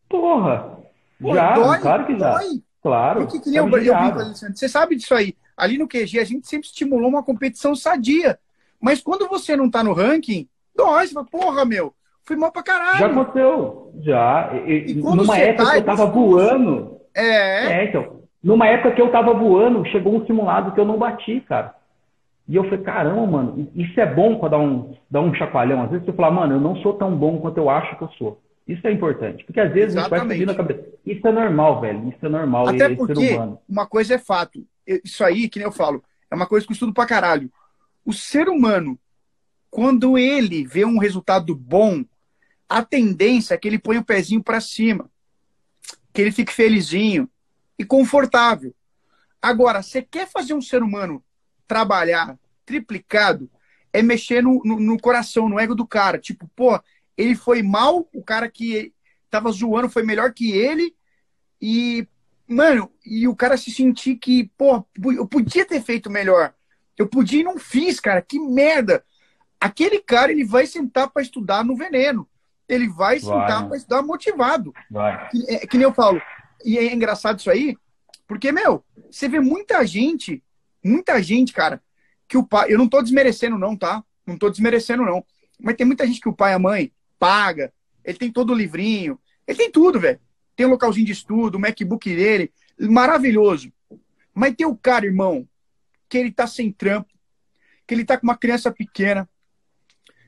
Porra! Pô, já, dói, claro que já. dói. Claro. Porque que nem eu, eu brinco, judiado. Alexandre. Você sabe disso aí. Ali no QG a gente sempre estimulou uma competição sadia. Mas quando você não tá no ranking, dói. Você fala, porra, meu, fui mal pra Já caralho. aconteceu, já. E- e numa época tá, que eu tava voando. É, É, então. Numa época que eu tava voando, chegou um simulado que eu não bati, cara. E eu falei, caramba, mano, isso é bom pra dar um, dar um chacoalhão. Às vezes você fala, mano, eu não sou tão bom quanto eu acho que eu sou. Isso é importante. Porque às vezes a gente vai Exatamente. subindo a cabeça. Isso é normal, velho. Isso é normal. Até é ser porque humano. uma coisa é fato. Isso aí, que nem eu falo, é uma coisa que eu estudo pra caralho. O ser humano, quando ele vê um resultado bom, a tendência é que ele põe o pezinho pra cima. Que ele fique felizinho e confortável. Agora, você quer fazer um ser humano trabalhar triplicado, é mexer no, no, no coração, no ego do cara. Tipo, pô, ele foi mal, o cara que tava zoando foi melhor que ele, e, mano, e o cara se sentir que, pô, eu podia ter feito melhor. Eu podia e não fiz, cara. Que merda. Aquele cara, ele vai sentar para estudar no veneno. Ele vai, Vai. sentar para estudar motivado. Vai. Que, é, que nem eu falo. E é engraçado isso aí, porque, meu, você vê muita gente, muita gente, cara, que o pai. Eu não tô desmerecendo, não, tá? Não tô desmerecendo, não. Mas tem muita gente que o pai e a mãe paga, ele tem todo o livrinho, ele tem tudo, velho. Tem um localzinho de estudo, o MacBook dele, maravilhoso. Mas tem o cara, irmão, que ele tá sem trampo, que ele tá com uma criança pequena,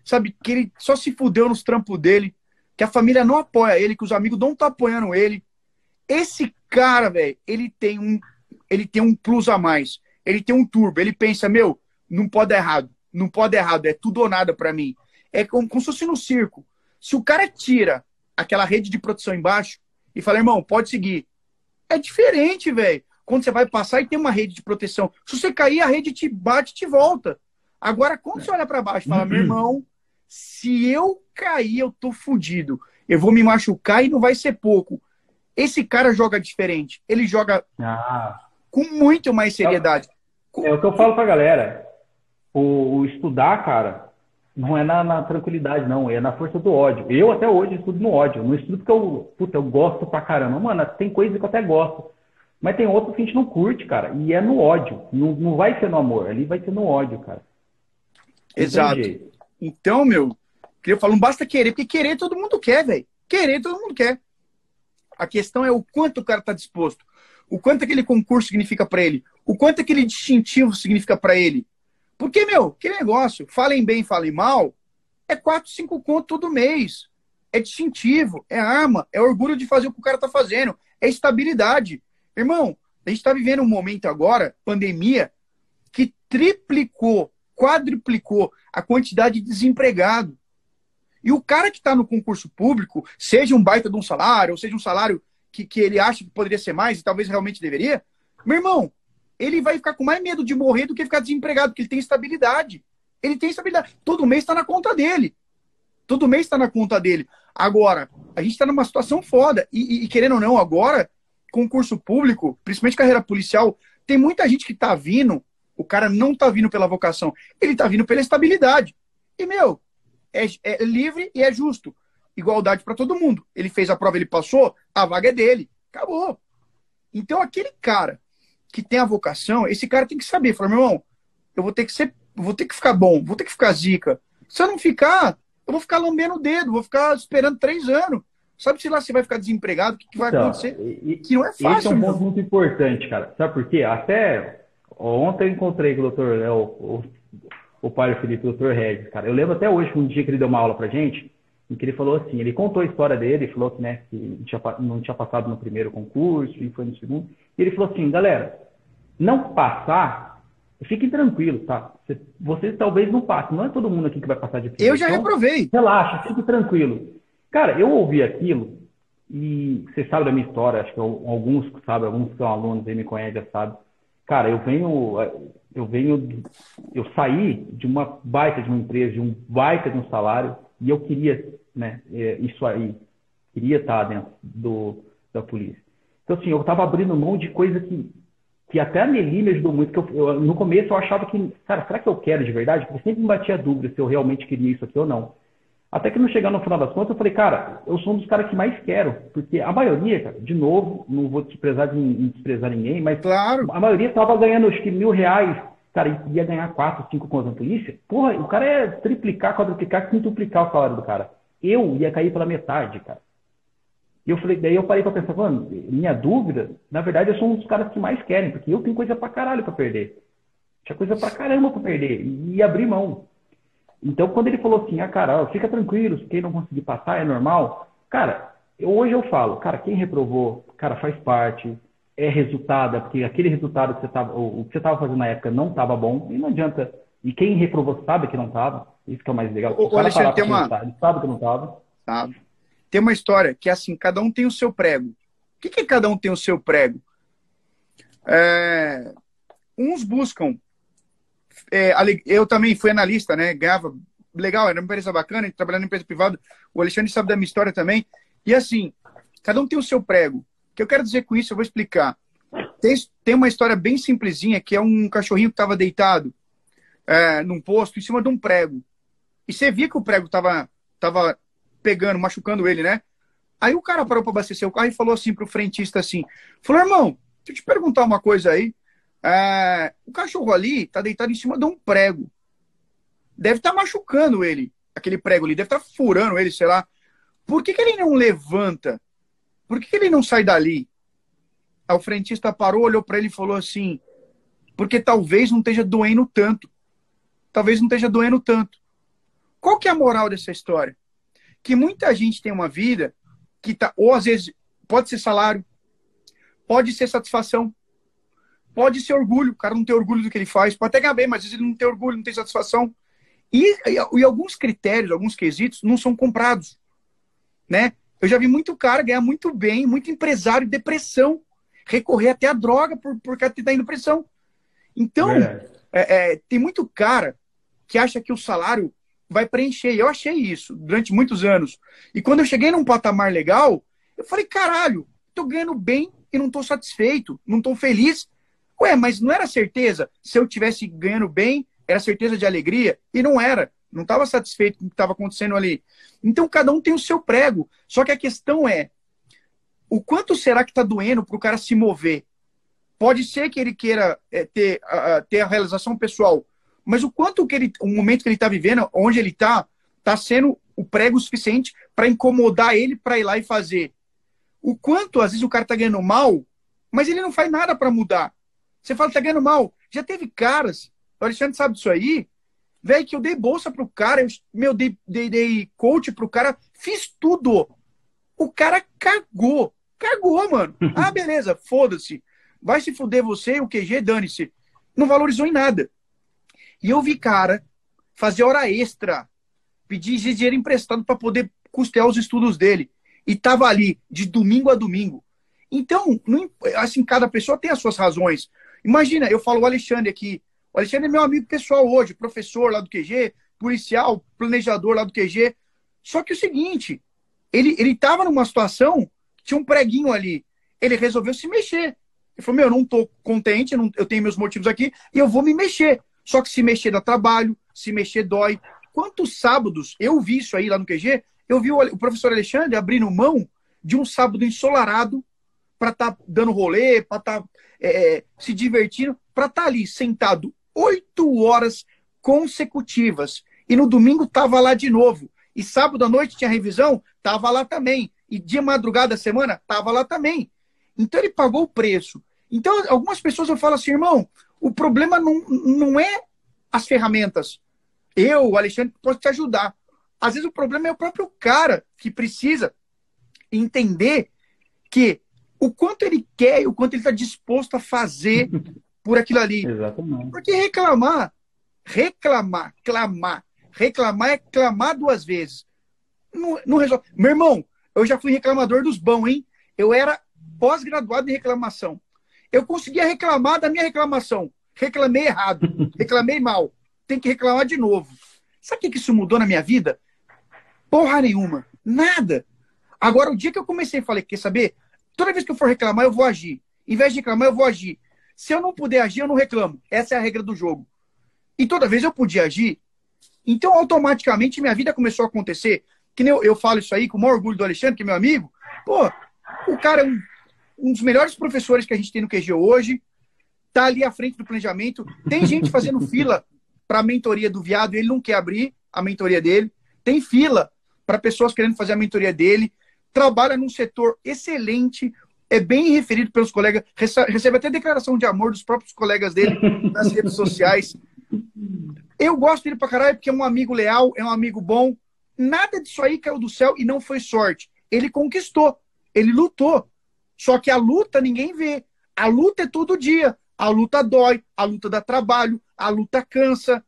sabe? Que ele só se fudeu nos trampos dele, que a família não apoia ele, que os amigos não estão tá apoiando ele. Esse cara, velho, ele tem um ele tem um plus a mais. Ele tem um turbo. Ele pensa, meu, não pode dar errado. Não pode dar errado. É tudo ou nada para mim. É como, como se fosse no circo. Se o cara tira aquela rede de proteção embaixo e fala, irmão, pode seguir. É diferente, velho. Quando você vai passar e tem uma rede de proteção. Se você cair, a rede te bate e te volta. Agora, quando você olha para baixo e fala, meu irmão, se eu cair, eu tô fudido. Eu vou me machucar e não vai ser pouco. Esse cara joga diferente. Ele joga ah. com muito mais seriedade. É, é o que eu falo pra galera. O, o estudar, cara, não é na, na, tranquilidade, não. É na força do ódio. Eu até hoje estudo no ódio. Não estudo porque eu, puta, eu gosto pra caramba. Mano, tem coisas que eu até gosto. Mas tem outras que a gente não curte, cara. E é no ódio. Não, não vai ser no amor. Ali vai ser no ódio, cara. Exato. Então, meu, eu falo, não basta querer, porque querer todo mundo quer, velho. Querer todo mundo quer. A questão é o quanto o cara está disposto. O quanto aquele concurso significa para ele. O quanto aquele distintivo significa para ele. Porque, meu, que negócio, falem bem, falem mal, é 4, 5 conto todo mês. É distintivo, é arma, é orgulho de fazer o que o cara tá fazendo, é estabilidade. Irmão, a gente está vivendo um momento agora, pandemia, que triplicou, quadruplicou a quantidade de desempregado. E o cara que está no concurso público, seja um baita de um salário, ou seja um salário que, que ele acha que poderia ser mais e talvez realmente deveria, meu irmão, ele vai ficar com mais medo de morrer do que ficar desempregado, porque ele tem estabilidade. Ele tem estabilidade. Todo mês está na conta dele. Todo mês está na conta dele. Agora, a gente está numa situação foda. E, e, e, querendo ou não, agora, concurso público, principalmente carreira policial, tem muita gente que está vindo, o cara não está vindo pela vocação, ele está vindo pela estabilidade. E, meu, é, é livre e é justo. Igualdade para todo mundo. Ele fez a prova, ele passou, a vaga é dele. Acabou. Então, aquele cara que tem a vocação, esse cara tem que saber, falar, meu irmão, eu vou ter que ser, vou ter que ficar bom, vou ter que ficar zica. Se eu não ficar, eu vou ficar lambendo o dedo, vou ficar esperando três anos. Sabe se lá você vai ficar desempregado, o que, que vai então, acontecer? E, que não é fácil. Esse é um ponto muito importante, cara. Sabe por quê? Até ontem eu encontrei com o doutor, né, o, o o pai Felipe, o Dr. Regis, cara. Eu lembro até hoje, um dia que ele deu uma aula pra gente, em que ele falou assim, ele contou a história dele, falou que, né, que não tinha, não tinha passado no primeiro concurso e foi no segundo. E ele falou assim, galera, não passar, fiquem tranquilos, tá? Vocês talvez não passem, não é todo mundo aqui que vai passar de primeiro. Eu já então, reprovei. Relaxa, fique tranquilo. Cara, eu ouvi aquilo e você sabe da minha história, acho que alguns sabem, alguns que são alunos aí me conhecem já sabem. Cara, eu venho, eu venho, eu saí de uma baita de uma empresa, de um baita de um salário, e eu queria, né, é, isso aí, queria estar dentro do, da polícia. Então, assim, eu estava abrindo mão de coisa que, que até a Nelly me ajudou muito, que eu, eu, no começo eu achava que, cara, será que eu quero de verdade? Porque sempre me batia dúvida se eu realmente queria isso aqui ou não. Até que não chegar no final das contas, eu falei, cara, eu sou um dos caras que mais quero. Porque a maioria, cara, de novo, não vou desprezar, de, desprezar ninguém, mas claro. a maioria estava ganhando acho que mil reais, cara, ia ganhar quatro, cinco contas na polícia. Porra, o cara ia triplicar, quadruplicar, quintuplicar o salário do cara. Eu ia cair pela metade, cara. E eu falei, daí eu parei pra pensar, mano, minha dúvida, na verdade, eu sou um dos caras que mais querem, porque eu tenho coisa pra caralho pra perder. Tinha coisa pra caramba pra perder. E abrir mão. Então, quando ele falou assim, ah, cara, fica tranquilo, quem não conseguir passar é normal. Cara, eu, hoje eu falo, cara, quem reprovou, cara, faz parte, é resultado, porque aquele resultado que você estava, o que você estava fazendo na época não estava bom, e não adianta. E quem reprovou sabe que não estava, isso que é o mais legal. O, o Alexandre tem uma... Tá, ele sabe que não estava. Sabe. Tem uma história que é assim, cada um tem o seu prego. O que, que cada um tem o seu prego? É... Uns buscam é, eu também fui analista, né? Ganhava legal, era uma empresa bacana, trabalhando em empresa privada. O Alexandre sabe da minha história também. E assim, cada um tem o seu prego. O que eu quero dizer com isso, eu vou explicar. Tem, tem uma história bem simplesinha, que é um cachorrinho que estava deitado é, num posto em cima de um prego. E você via que o prego estava tava pegando, machucando ele, né? Aí o cara parou para abastecer o carro e falou assim pro frentista assim, falou, irmão, deixa eu te perguntar uma coisa aí. É, o cachorro ali está deitado em cima de um prego. Deve estar tá machucando ele, aquele prego ali, deve estar tá furando ele, sei lá. Por que, que ele não levanta? Por que, que ele não sai dali? Aí o frentista parou, olhou para ele e falou assim: porque talvez não esteja doendo tanto. Talvez não esteja doendo tanto. Qual que é a moral dessa história? Que muita gente tem uma vida que tá, ou às vezes pode ser salário, pode ser satisfação, pode ser orgulho. O cara não tem orgulho do que ele faz, pode até ganhar bem, mas às vezes ele não tem orgulho, não tem satisfação. E, e, e alguns critérios, alguns quesitos não são comprados, né? Eu já vi muito cara ganhar muito bem, muito empresário depressão, recorrer até a droga por, por estar tá em depressão. Então, é, é, tem muito cara que acha que o salário vai preencher. Eu achei isso durante muitos anos. E quando eu cheguei num patamar legal, eu falei, caralho, tô ganhando bem e não tô satisfeito, não tô feliz. Ué, mas não era certeza? Se eu tivesse ganhando bem, era certeza de alegria? E não era. Não estava satisfeito com o que estava acontecendo ali. Então, cada um tem o seu prego. Só que a questão é, o quanto será que está doendo para o cara se mover? Pode ser que ele queira é, ter, a, ter a realização pessoal, mas o quanto que ele, o momento que ele está vivendo, onde ele está, está sendo o prego suficiente para incomodar ele para ir lá e fazer. O quanto, às vezes, o cara está ganhando mal, mas ele não faz nada para mudar. Você fala, está ganhando mal. Já teve caras, o Alexandre sabe disso aí, velho, que eu dei bolsa pro cara, eu, meu, dei, dei, dei coach pro cara, fiz tudo. O cara cagou. Cagou, mano. Ah, beleza, foda-se. Vai se fuder você, o QG, dane-se. Não valorizou em nada. E eu vi cara fazer hora extra, pedir dinheiro emprestado para poder custear os estudos dele. E tava ali de domingo a domingo. Então, não, assim, cada pessoa tem as suas razões. Imagina, eu falo o Alexandre aqui. O Alexandre é meu amigo pessoal hoje, professor lá do QG, policial, planejador lá do QG. Só que o seguinte, ele, ele tava numa situação, tinha um preguinho ali. Ele resolveu se mexer. Ele falou, meu, eu não tô contente, não, eu tenho meus motivos aqui, e eu vou me mexer. Só que se mexer dá trabalho, se mexer dói. Quantos sábados eu vi isso aí lá no QG? Eu vi o, o professor Alexandre abrindo mão de um sábado ensolarado para estar tá dando rolê, para estar tá, é, se divertindo, para estar tá ali sentado oito horas consecutivas. E no domingo tava lá de novo. E sábado à noite tinha revisão, tava lá também. E de madrugada da semana, tava lá também. Então ele pagou o preço. Então, algumas pessoas eu falo assim, irmão, o problema não, não é as ferramentas. Eu, Alexandre, posso te ajudar. Às vezes o problema é o próprio cara que precisa entender que o quanto ele quer e o quanto ele está disposto a fazer por aquilo ali. Exatamente. Porque reclamar, reclamar, clamar, reclamar é clamar duas vezes. Não, não resolve. Meu irmão, eu já fui reclamador dos bons, hein? Eu era pós-graduado em reclamação. Eu conseguia reclamar da minha reclamação. Reclamei errado, reclamei mal. Tem que reclamar de novo. Sabe o que isso mudou na minha vida? Porra nenhuma. Nada. Agora, o dia que eu comecei, falei, quer saber? Toda vez que eu for reclamar, eu vou agir. Em vez de reclamar, eu vou agir. Se eu não puder agir, eu não reclamo. Essa é a regra do jogo. E toda vez eu podia agir. Então, automaticamente, minha vida começou a acontecer. Que nem eu, eu falo isso aí com o maior orgulho do Alexandre, que é meu amigo. Pô, o cara é um, um dos melhores professores que a gente tem no QG hoje. Tá ali à frente do planejamento. Tem gente fazendo fila para a mentoria do viado ele não quer abrir a mentoria dele. Tem fila para pessoas querendo fazer a mentoria dele. Trabalha num setor excelente, é bem referido pelos colegas, recebe até declaração de amor dos próprios colegas dele nas redes sociais. Eu gosto dele pra caralho porque é um amigo leal, é um amigo bom. Nada disso aí caiu do céu e não foi sorte. Ele conquistou, ele lutou. Só que a luta ninguém vê. A luta é todo dia. A luta dói, a luta dá trabalho, a luta cansa.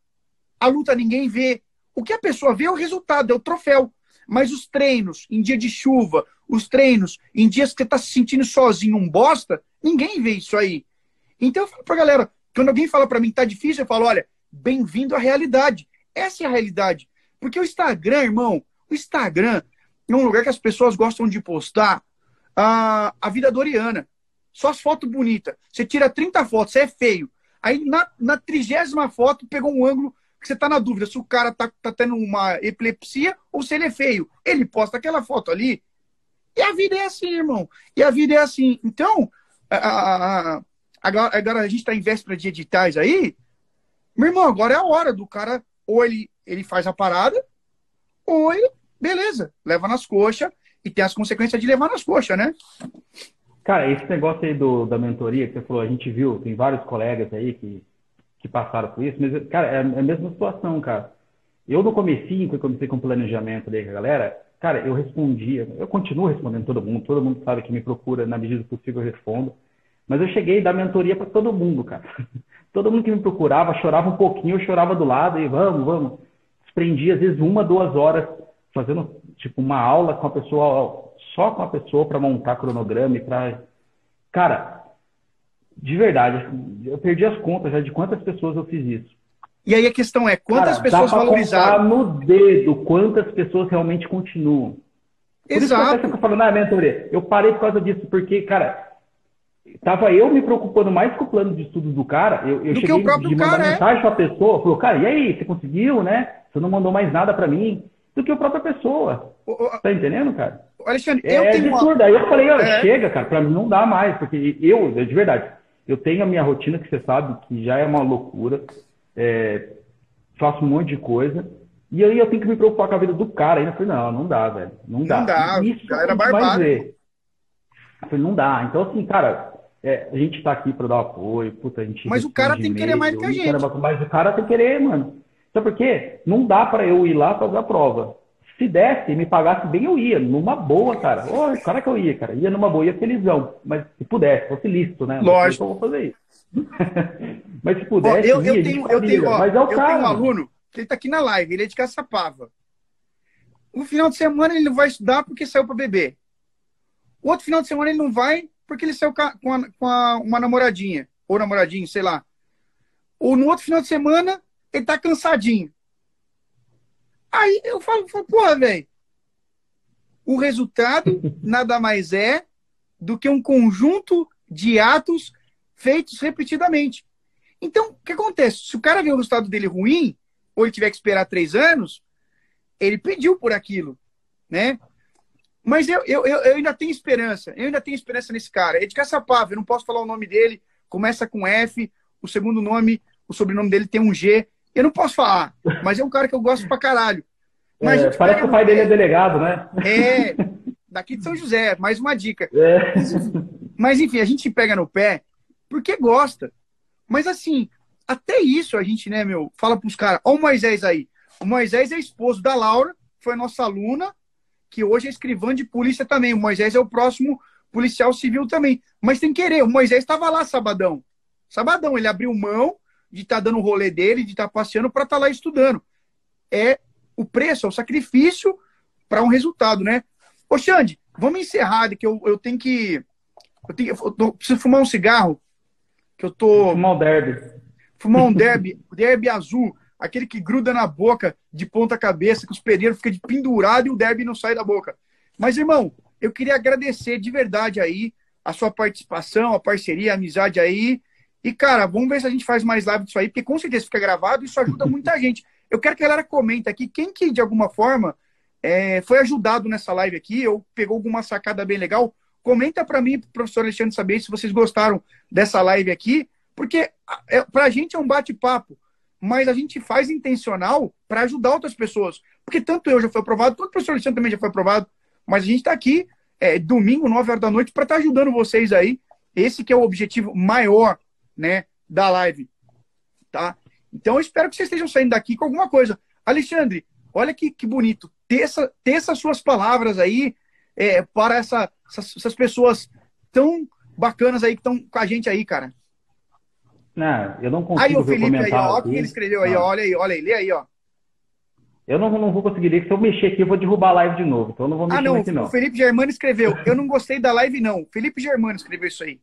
A luta ninguém vê. O que a pessoa vê é o resultado, é o troféu. Mas os treinos em dia de chuva, os treinos em dias que você está se sentindo sozinho, um bosta, ninguém vê isso aí. Então eu falo pra galera, quando alguém fala para mim que tá difícil, eu falo, olha, bem-vindo à realidade. Essa é a realidade. Porque o Instagram, irmão, o Instagram é um lugar que as pessoas gostam de postar a, a vida doriana. Só as fotos bonitas. Você tira 30 fotos, você é feio. Aí na trigésima foto pegou um ângulo você tá na dúvida se o cara tá, tá tendo uma epilepsia ou se ele é feio. Ele posta aquela foto ali. E a vida é assim, irmão. E a vida é assim. Então, a, a, a, agora a gente está em véspera de editais aí. Meu irmão, agora é a hora do cara. Ou ele, ele faz a parada, ou ele, beleza, leva nas coxas. E tem as consequências de levar nas coxas, né? Cara, esse negócio aí do, da mentoria que você falou, a gente viu, tem vários colegas aí que, que passaram por isso, mas, cara, é a mesma situação, cara. Eu no comecinho, quando comecei com o planejamento ali com a galera, cara, eu respondia, eu continuo respondendo todo mundo, todo mundo sabe que me procura, na medida do possível eu respondo, mas eu cheguei a dar mentoria para todo mundo, cara. Todo mundo que me procurava chorava um pouquinho, eu chorava do lado e vamos, vamos. Prendia às vezes uma, duas horas fazendo tipo uma aula com a pessoa, só com a pessoa para montar cronograma e para cara, de verdade, eu perdi as contas já de quantas pessoas eu fiz isso. E aí a questão é, quantas cara, pessoas dá valorizaram? no dedo quantas pessoas realmente continuam. Por Exato. isso que eu falando, ah, mentoria, eu parei por causa disso, porque, cara, tava eu me preocupando mais com o plano de estudos do cara, eu, eu Do cheguei o de mandar cara, é. mensagem pra pessoa, falou, cara, e aí, você conseguiu, né? Você não mandou mais nada pra mim, do que a própria pessoa. Ô, ô, Tá entendendo, cara? Alexandre, É, eu tenho uma... absurdo. Aí eu falei, olha, É. chega, cara, pra mim não dá mais, porque eu, de verdade, eu tenho a minha rotina que você sabe que já é uma loucura, é, faço um monte de coisa, e aí eu tenho que me preocupar com a vida do cara. Aí eu falei, não, não dá, velho, não dá. Não dá, Isso o cara gente vai ver. Eu falei, não dá. Então, assim, cara, é, a gente tá aqui pra dar apoio, puta, a gente Mas o cara tem que querer mais que a e-mail, gente. Mas o cara tem que querer, mano. Sabe por quê? Não dá pra eu ir lá fazer a prova. Se desse e me pagasse bem, eu ia, numa boa, cara. Ô, cara que eu ia, cara. Ia numa boa, ia felizão. Mas se pudesse, fosse lícito, né? Lógico. eu vou fazer isso. Mas se Ó, pudesse, eu, ia, eu a gente tenho, eu tenho, ó, Mas é o eu cara. tenho um aluno que ele tá aqui na live, ele é de Caçapava. Um final de semana ele não vai estudar porque saiu para beber. O outro final de semana ele não vai porque ele saiu com a- com a- uma namoradinha, ou namoradinho, sei lá. Ou no outro final de semana ele tá cansadinho. Aí eu falo, falo porra, velho. O resultado nada mais é do que um conjunto de atos feitos repetidamente. Então, o que acontece? Se o cara vê o resultado dele ruim, ou ele tiver que esperar três anos, ele pediu por aquilo, né? Mas eu, eu, eu, ainda tenho esperança, eu ainda tenho esperança nesse cara. É de Caçapava, eu não posso falar o nome dele, começa com F, o segundo nome, o sobrenome dele tem um G. Eu não posso falar, mas é um cara que eu gosto pra caralho. Mas É, parece que o pai dele é delegado, né? É, daqui de São José, mais uma dica. É. Mas enfim, a gente pega no pé porque gosta. Mas assim, até isso a gente, né, meu, fala pros caras, ó o Moisés aí. O Moisés é esposo da Laura, foi nossa aluna, que hoje é escrivã de polícia também. O Moisés é o próximo policial civil também. Mas tem que querer, o Moisés estava lá sabadão. Sabadão, ele abriu mão de estar dando o rolê dele, de estar passeando para estar lá estudando. É o preço, é o sacrifício para um resultado, né? Ô, Xande, vamos encerrar, que eu, eu tenho que. Eu, tenho, eu preciso fumar um cigarro, que eu tô. Fumar o derby. Fumar um derby, derby azul, aquele que gruda na boca de ponta cabeça, que os pedreiros ficam de pendurado e o derby não sai da boca. Mas, irmão, eu queria agradecer de verdade aí a sua participação, a parceria, a amizade aí. E, cara, vamos ver se a gente faz mais live disso aí, porque com certeza fica gravado e isso ajuda muita gente. Eu quero que a galera comente aqui quem que, de alguma forma, é, foi ajudado nessa live aqui, ou pegou alguma sacada bem legal. Comenta para mim, pro professor Alexandre, saber se vocês gostaram dessa live aqui, porque é, pra gente é um bate-papo, mas a gente faz intencional para ajudar outras pessoas. Porque tanto eu já fui aprovado, quanto o professor Alexandre também já foi aprovado, mas a gente está aqui é, domingo, 9 horas da noite, para estar ajudando vocês aí. Esse que é o objetivo maior né, da live. Tá? Então eu espero que vocês estejam saindo daqui com alguma coisa. Alexandre, olha que, que bonito. Teça, teça suas palavras aí é, para essa, essas, essas pessoas tão bacanas aí que estão com a gente aí, cara. Não, eu não consigo Aí o Felipe aí, ó, olha o que ele escreveu aí, ó, olha aí, olha aí, lê aí, ó. Eu não, não vou conseguir ler, se eu mexer aqui eu vou derrubar a live de novo. Então eu não vou mexer Ah, não, nesse não. o Felipe Germano escreveu. Eu não gostei da live, não. Felipe Germano escreveu isso aí.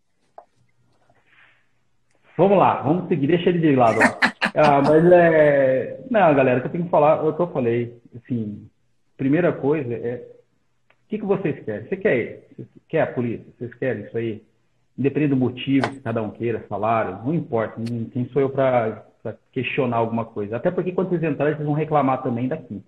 Vamos lá, vamos seguir, deixa ele de lado. ah, mas é. Não, galera, o que eu tenho que falar, o que eu falei, assim, primeira coisa é. O que, que vocês querem? Você quer, você quer a polícia? Vocês querem isso aí? Independente do motivo que cada um queira, salário, não importa. não- Quem sou eu para questionar alguma coisa? Até porque quando vocês entrarem, vocês vão reclamar também daqui.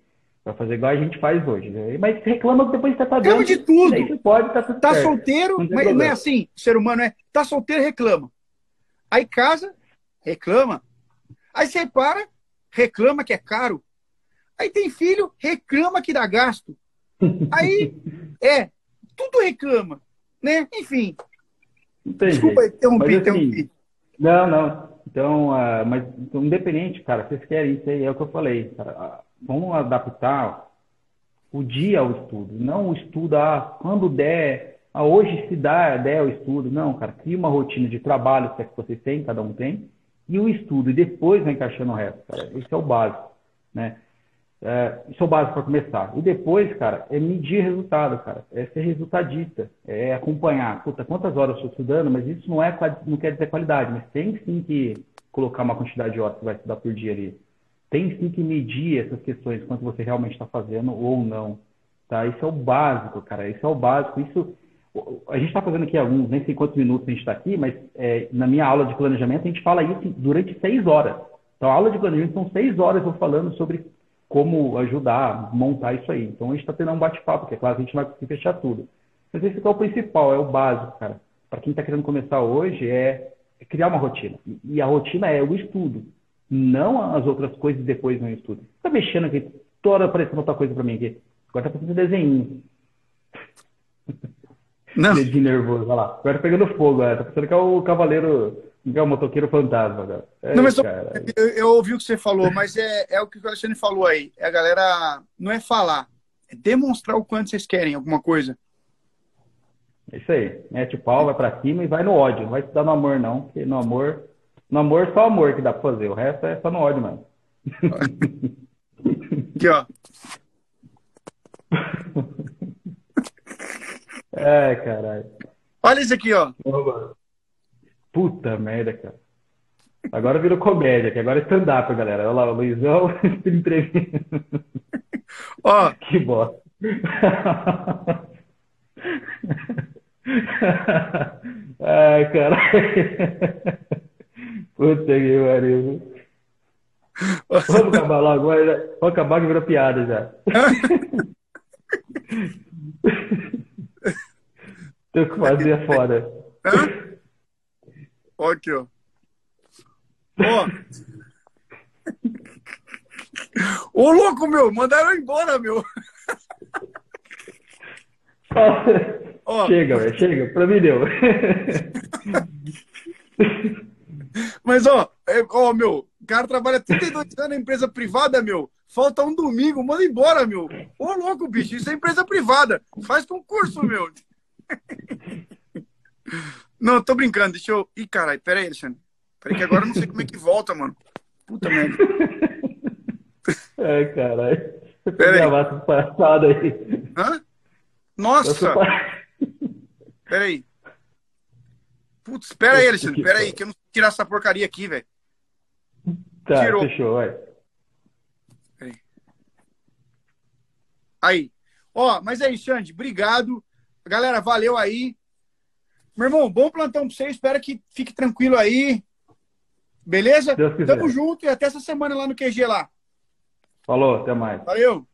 Vai fazer igual a gente faz hoje. né? Mas reclama depois que você tá Reclama dentro. de tudo. Aí você pode, tá tudo Tá certo. solteiro, mas não é problema. assim. O ser humano é. Tá solteiro, reclama. Aí casa, reclama. Aí você para, reclama que é caro. Aí tem filho, reclama que dá gasto. Aí, é, tudo reclama, né? Enfim, tem Desculpa interromper, mas, assim, Não, não. Então, uh, mas então, independente, cara, vocês querem isso aí, é o que eu falei. Cara, uh, vamos adaptar o dia ao estudo, não o estudo, ah, quando der, ah, hoje se dá, der o estudo. Não, cara, cria uma rotina de trabalho, se é que vocês têm, cada um tem, e o estudo, e depois vai encaixando o resto, cara. Esse é o básico, né? É, isso é o básico para começar. E depois, cara, é medir resultado, cara. É ser resultadista. É acompanhar. Puta, quantas horas eu estou estudando, mas isso não, é, não quer dizer qualidade, mas tem sim que colocar uma quantidade de horas que vai estudar por dia ali. Tem sim que medir essas questões, quanto você realmente está fazendo ou não. Tá? Isso é o básico, cara. Isso é o básico. Isso a gente está fazendo aqui alguns, nem sei quantos minutos a gente está aqui, mas é, na minha aula de planejamento a gente fala isso durante seis horas. Então, a aula de planejamento são seis horas eu falando sobre como ajudar, montar isso aí. Então a gente está tendo um bate-papo, que é claro que a gente não vai conseguir fechar tudo. Mas esse é o principal, é o básico, cara. Para quem está querendo começar hoje, é, é, criar uma rotina. E a rotina é o estudo, não as outras coisas depois no estudo. Está mexendo aqui, toda hora aparecendo outra coisa para mim aqui. Agora está fazendo desenho. Não. Dedinho nervoso, olha lá. Agora pegando fogo, é. tá pensando que é o cavaleiro é o motoqueiro fantasma, cara. É, não, mas eu, eu, ouvi o que você falou, mas é, é o que o Alexandre falou aí. É a galera não é falar, é demonstrar o quanto vocês querem alguma coisa. É isso aí. Mete o pau, vai pra cima e vai no ódio. Não vai estudar no amor, não. Porque no amor, no amor só amor que dá pra fazer. O resto é só no ódio, mano. Aqui, ó. É, caralho. Olha isso aqui, ó. Puta merda, cara. Agora virou comédia, que agora é stand-up, galera. Olha lá, o Luizão entrevista. Ó. Que bosta. Ai, cara. Puta que pariu. Vamos acabar logo, vamos acabar que virou piada já. Tenho que fazer fora. Hã? Ó aqui, ó. Ó. Ô, louco, meu! Mandaram embora, meu! Ó. Chega, velho, chega. Pra mim deu. Mas, ó, é, ó, meu, o cara trabalha 32 anos na empresa privada, meu. Falta um domingo, manda embora, meu. Ô, louco, bicho, isso é empresa privada. Faz concurso, meu. Não, tô brincando, deixa eu. Ih, caralho, pera aí, Alexandre. Pera aí que agora eu não sei como é que volta, mano. Puta merda. Ai, caralho. Pera aí. aí. Hã? Nossa! Pera aí. Putz, pera aí, Alexandre, pera aí, que eu não tirar essa porcaria aqui, velho. Tá, Tirou. fechou, vai. Aí. aí. Ó, mas é isso, Xande. Obrigado. Galera, valeu aí. Meu irmão, bom plantão pra você. Espero que fique tranquilo aí. Beleza? Tamo junto e até essa semana lá no QG lá. Falou, até mais. Valeu.